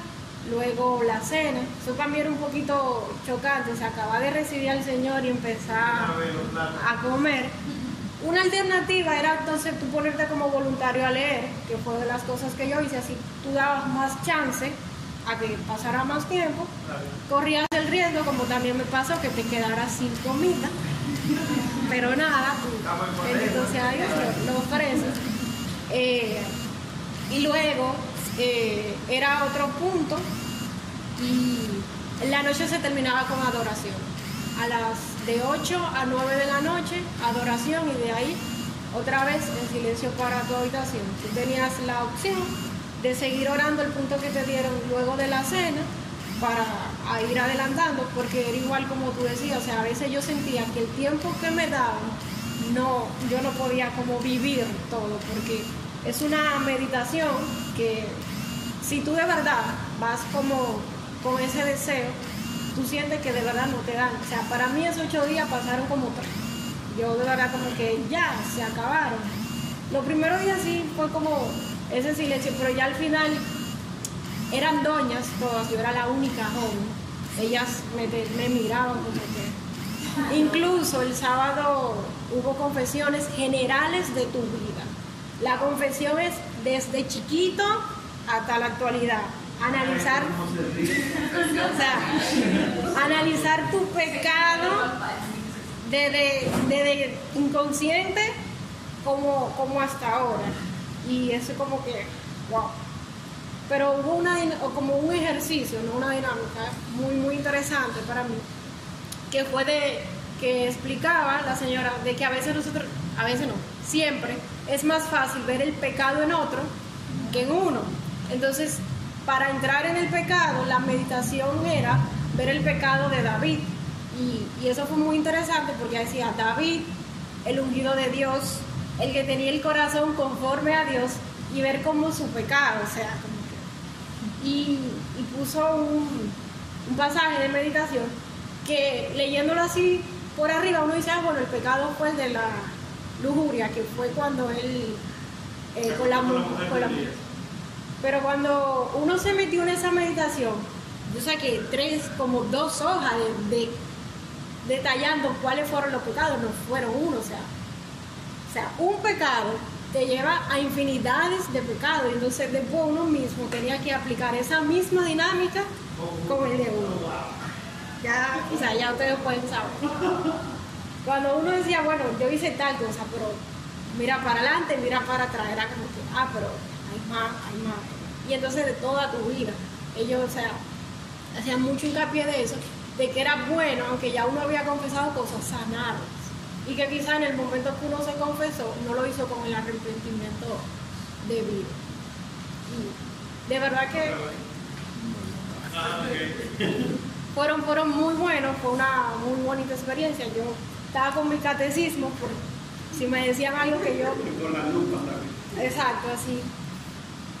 luego la cena. Eso también era un poquito chocante, se acaba de recibir al Señor y empezar a comer. Una alternativa era entonces tú ponerte como voluntario a leer, que fue de las cosas que yo hice, así tú dabas más chance a que pasara más tiempo, corrías el riesgo, como también me pasó, que te quedaras sin comida, pero nada, entonces ahí los presos eh, y luego eh, era otro punto y la noche se terminaba con adoración. A las de 8 a 9 de la noche, adoración y de ahí otra vez en silencio para tu habitación. Tú tenías la opción de seguir orando el punto que te dieron luego de la cena para ir adelantando, porque era igual como tú decías, o sea, a veces yo sentía que el tiempo que me daban no, yo no podía como vivir todo, porque es una meditación que si tú de verdad vas como con ese deseo, tú sientes que de verdad no te dan. O sea, para mí esos ocho días pasaron como tres. Yo de verdad como que ya se acabaron. Los primeros días sí fue como ese silencio, pero ya al final eran doñas todas, yo era la única joven. Ellas me, me miraban como que Incluso el sábado hubo confesiones generales de tu vida. La confesión es desde chiquito hasta la actualidad. Analizar, analizar tu pecado desde, inconsciente como, como hasta ahora. Y eso como que, wow. Pero hubo una, como un ejercicio, ¿no? una dinámica muy, muy interesante para mí que fue de que explicaba la señora de que a veces nosotros, a veces no, siempre es más fácil ver el pecado en otro que en uno. Entonces, para entrar en el pecado, la meditación era ver el pecado de David. Y, eso fue muy interesante porque decía, David, el ungido de Dios, el que tenía el corazón conforme a Dios, y ver cómo su pecado, o sea, como que... Y, puso un pasaje de meditación que leyéndolo así por arriba uno dice, ah, bueno, el pecado fue el de la lujuria, que fue cuando él, eh, con la, con la Pero cuando uno se metió en esa meditación, yo saqué tres, como dos hojas de, de- detallando cuáles fueron los pecados, no fueron uno, o sea, o sea, un pecado te lleva a infinidades de pecados, entonces después uno mismo tenía que aplicar esa misma dinámica con el de uno. Ya, o sea, ya ustedes pueden saber. Cuando uno decía, bueno, yo hice tal cosa, pero mira para adelante, mira para atrás, era como que, ah, pero hay más, hay más. Y entonces de toda tu vida, ellos, o sea, hacían mucho hincapié de eso, de que era bueno, aunque ya uno había confesado cosas, sanarlas. Y que quizá en el momento que uno se confesó, no lo hizo con el arrepentimiento debido. Y de verdad que fueron, fueron muy buenos, fue una muy bonita experiencia. Yo estaba con mi catecismo, por si me decían algo que yo... Con la lupa también. Exacto, así.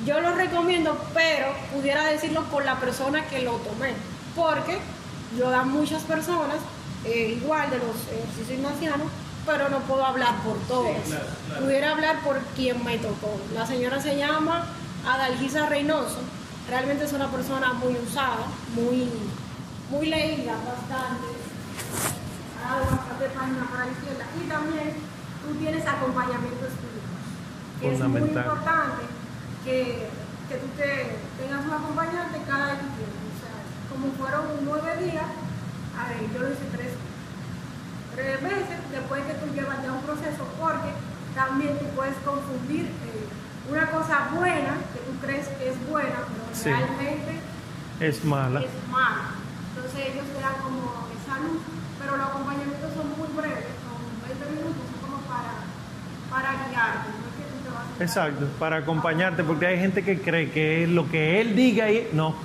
Yo lo recomiendo, pero pudiera decirlo por la persona que lo tomé, porque lo dan muchas personas, eh, igual de los ejercicios ignacianos, pero no puedo hablar por todos. claro, claro. Pudiera hablar por quien me tocó. La señora se llama Adalgisa Reynoso, realmente es una persona muy usada, muy, muy leída, bastante, página para la izquierda, y también tú tienes acompañamiento espiritual que es muy importante que, que tú te, tengas un acompañante cada que tienes. O sea, como fueron nueve días, a ver, yo lo hice tres, tres veces después que tú llevas ya un proceso, porque también tú puedes confundir eh, una cosa buena que tú crees que es buena, pero Sí. realmente Es mala. es mala. Entonces ellos te dan como esa luz, pero los acompañamientos son muy breves, son 20 minutos, son como para, para guiarte. No Exacto, para acompañarte, porque hay gente que cree que lo que él diga y no,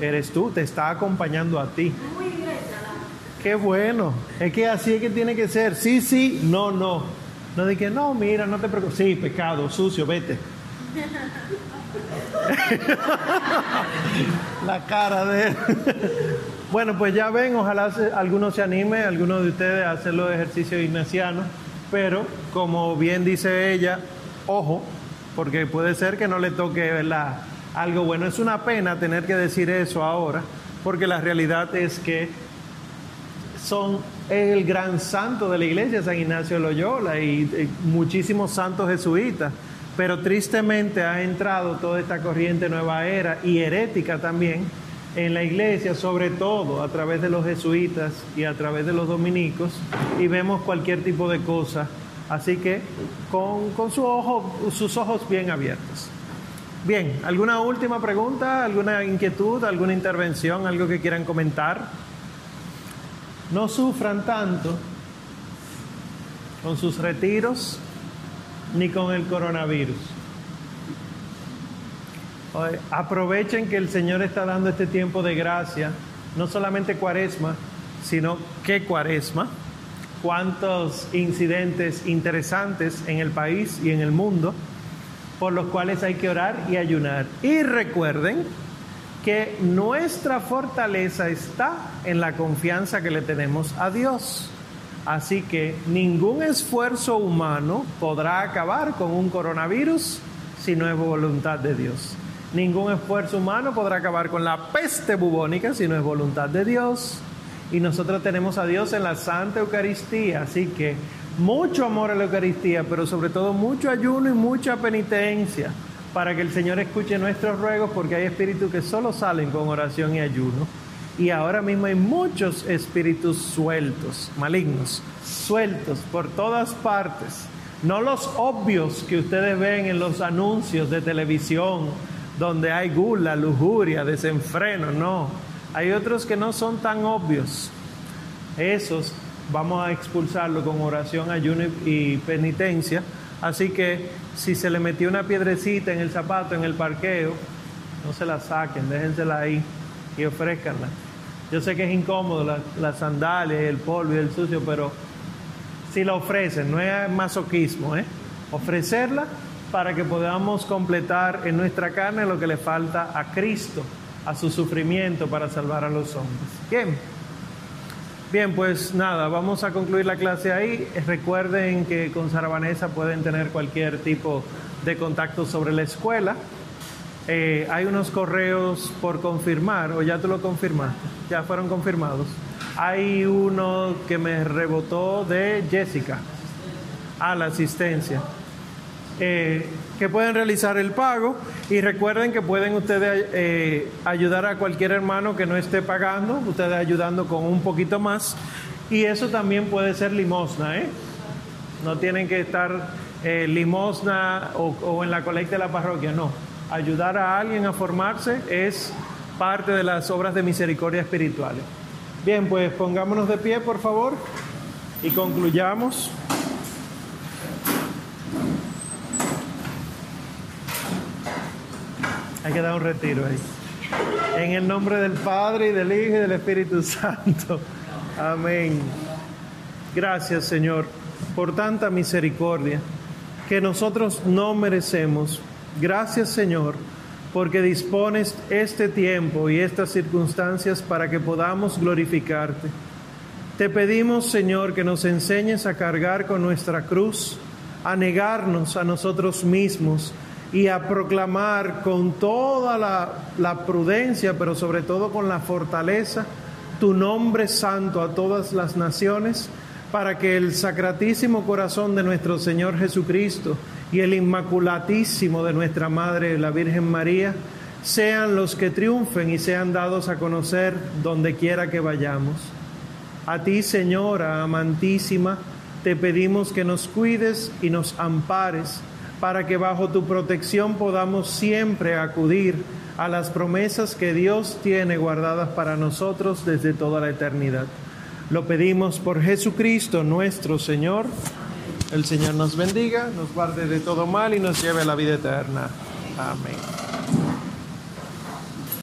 eres tú, te está acompañando a ti. Muy directa la Qué bueno, es que así es que tiene que ser, sí, sí, no, no. No de que no, mira, no te preocupes, sí, pecado, sucio, vete. La cara de él. Bueno, pues ya ven, ojalá alguno se anime, alguno de ustedes a hacer los ejercicios ignacianos, pero como bien dice ella, ojo, porque puede ser que no le toque ¿verdad? algo bueno. Es una pena tener que decir eso ahora, porque la realidad es que son el gran santo de la iglesia, San Ignacio de Loyola, y, eh, muchísimos santos jesuitas. Pero tristemente ha entrado toda esta corriente nueva era y herética también en la iglesia, sobre todo a través de los jesuitas y a través de los dominicos, y vemos cualquier tipo de cosa. Así que con, con sus ojos bien abiertos. Bien, ¿alguna última pregunta, alguna inquietud, alguna intervención, algo que quieran comentar? no sufran tanto con sus retiros ni con el coronavirus. Aprovechen que el Señor está dando este tiempo de gracia, no solamente cuaresma, sino que cuaresma. Cuántos incidentes interesantes en el país y en el mundo por los cuales hay que orar y ayunar. Y recuerden que nuestra fortaleza está en la confianza que le tenemos a Dios. Así que ningún esfuerzo humano podrá acabar con un coronavirus si no es voluntad de Dios. Ningún esfuerzo humano podrá acabar con la peste bubónica si no es voluntad de Dios. Y nosotros tenemos a Dios en la Santa Eucaristía. Así que mucho amor a la Eucaristía, pero sobre todo mucho ayuno y mucha penitencia para que el Señor escuche nuestros ruegos, porque hay espíritus que solo salen con oración y ayuno. Y ahora mismo hay muchos espíritus sueltos, malignos, sueltos por todas partes. No los obvios que ustedes ven en los anuncios de televisión, donde hay gula, lujuria, desenfreno, no. Hay otros que no son tan obvios. Esos vamos a expulsarlo con oración, ayuno y penitencia. Así que si se le metió una piedrecita en el zapato, en el parqueo, no se la saquen, déjensela ahí y ofrezcanla. Yo sé que es incómodo las la sandalias, el polvo y el sucio, pero si la ofrecen, no es masoquismo, ¿eh? ofrecerla para que podamos completar en nuestra carne lo que le falta a Cristo, a su sufrimiento para salvar a los hombres. Bien. Bien, pues nada, vamos a concluir la clase ahí. Recuerden que con Sara Vanessa pueden tener cualquier tipo de contacto sobre la escuela. Eh, hay unos correos por confirmar, o ya tú lo confirmaste, ya fueron confirmados. Hay uno que me rebotó de Jessica a la asistencia. Eh, que pueden realizar el pago y recuerden que pueden ustedes eh, ayudar a cualquier hermano que no esté pagando, ustedes ayudando con un poquito más y eso también puede ser limosna, ¿eh? No tienen que estar limosna o, o en la colecta de la parroquia, no. Ayudar a alguien a formarse es parte de las obras de misericordia espirituales. Bien, pues pongámonos de pie, por favor, y concluyamos. Hay un retiro ahí. En el nombre del Padre y del Hijo y del Espíritu Santo. Amén. Gracias Señor por tanta misericordia que nosotros no merecemos. Gracias Señor porque dispones este tiempo y estas circunstancias para que podamos glorificarte. Te pedimos Señor que nos enseñes a cargar con nuestra cruz, a negarnos a nosotros mismos y a proclamar con toda la, prudencia, pero sobre todo con la fortaleza, tu nombre santo a todas las naciones, para que el sacratísimo corazón de nuestro Señor Jesucristo y el inmaculatísimo de nuestra Madre, la Virgen María, sean los que triunfen y sean dados a conocer donde quiera que vayamos. A ti, Señora amantísima, te pedimos que nos cuides y nos ampares para que bajo tu protección podamos siempre acudir a las promesas que Dios tiene guardadas para nosotros desde toda la eternidad. Lo pedimos por Jesucristo nuestro Señor. El Señor nos bendiga, nos guarde de todo mal y nos lleve a la vida eterna. Amén.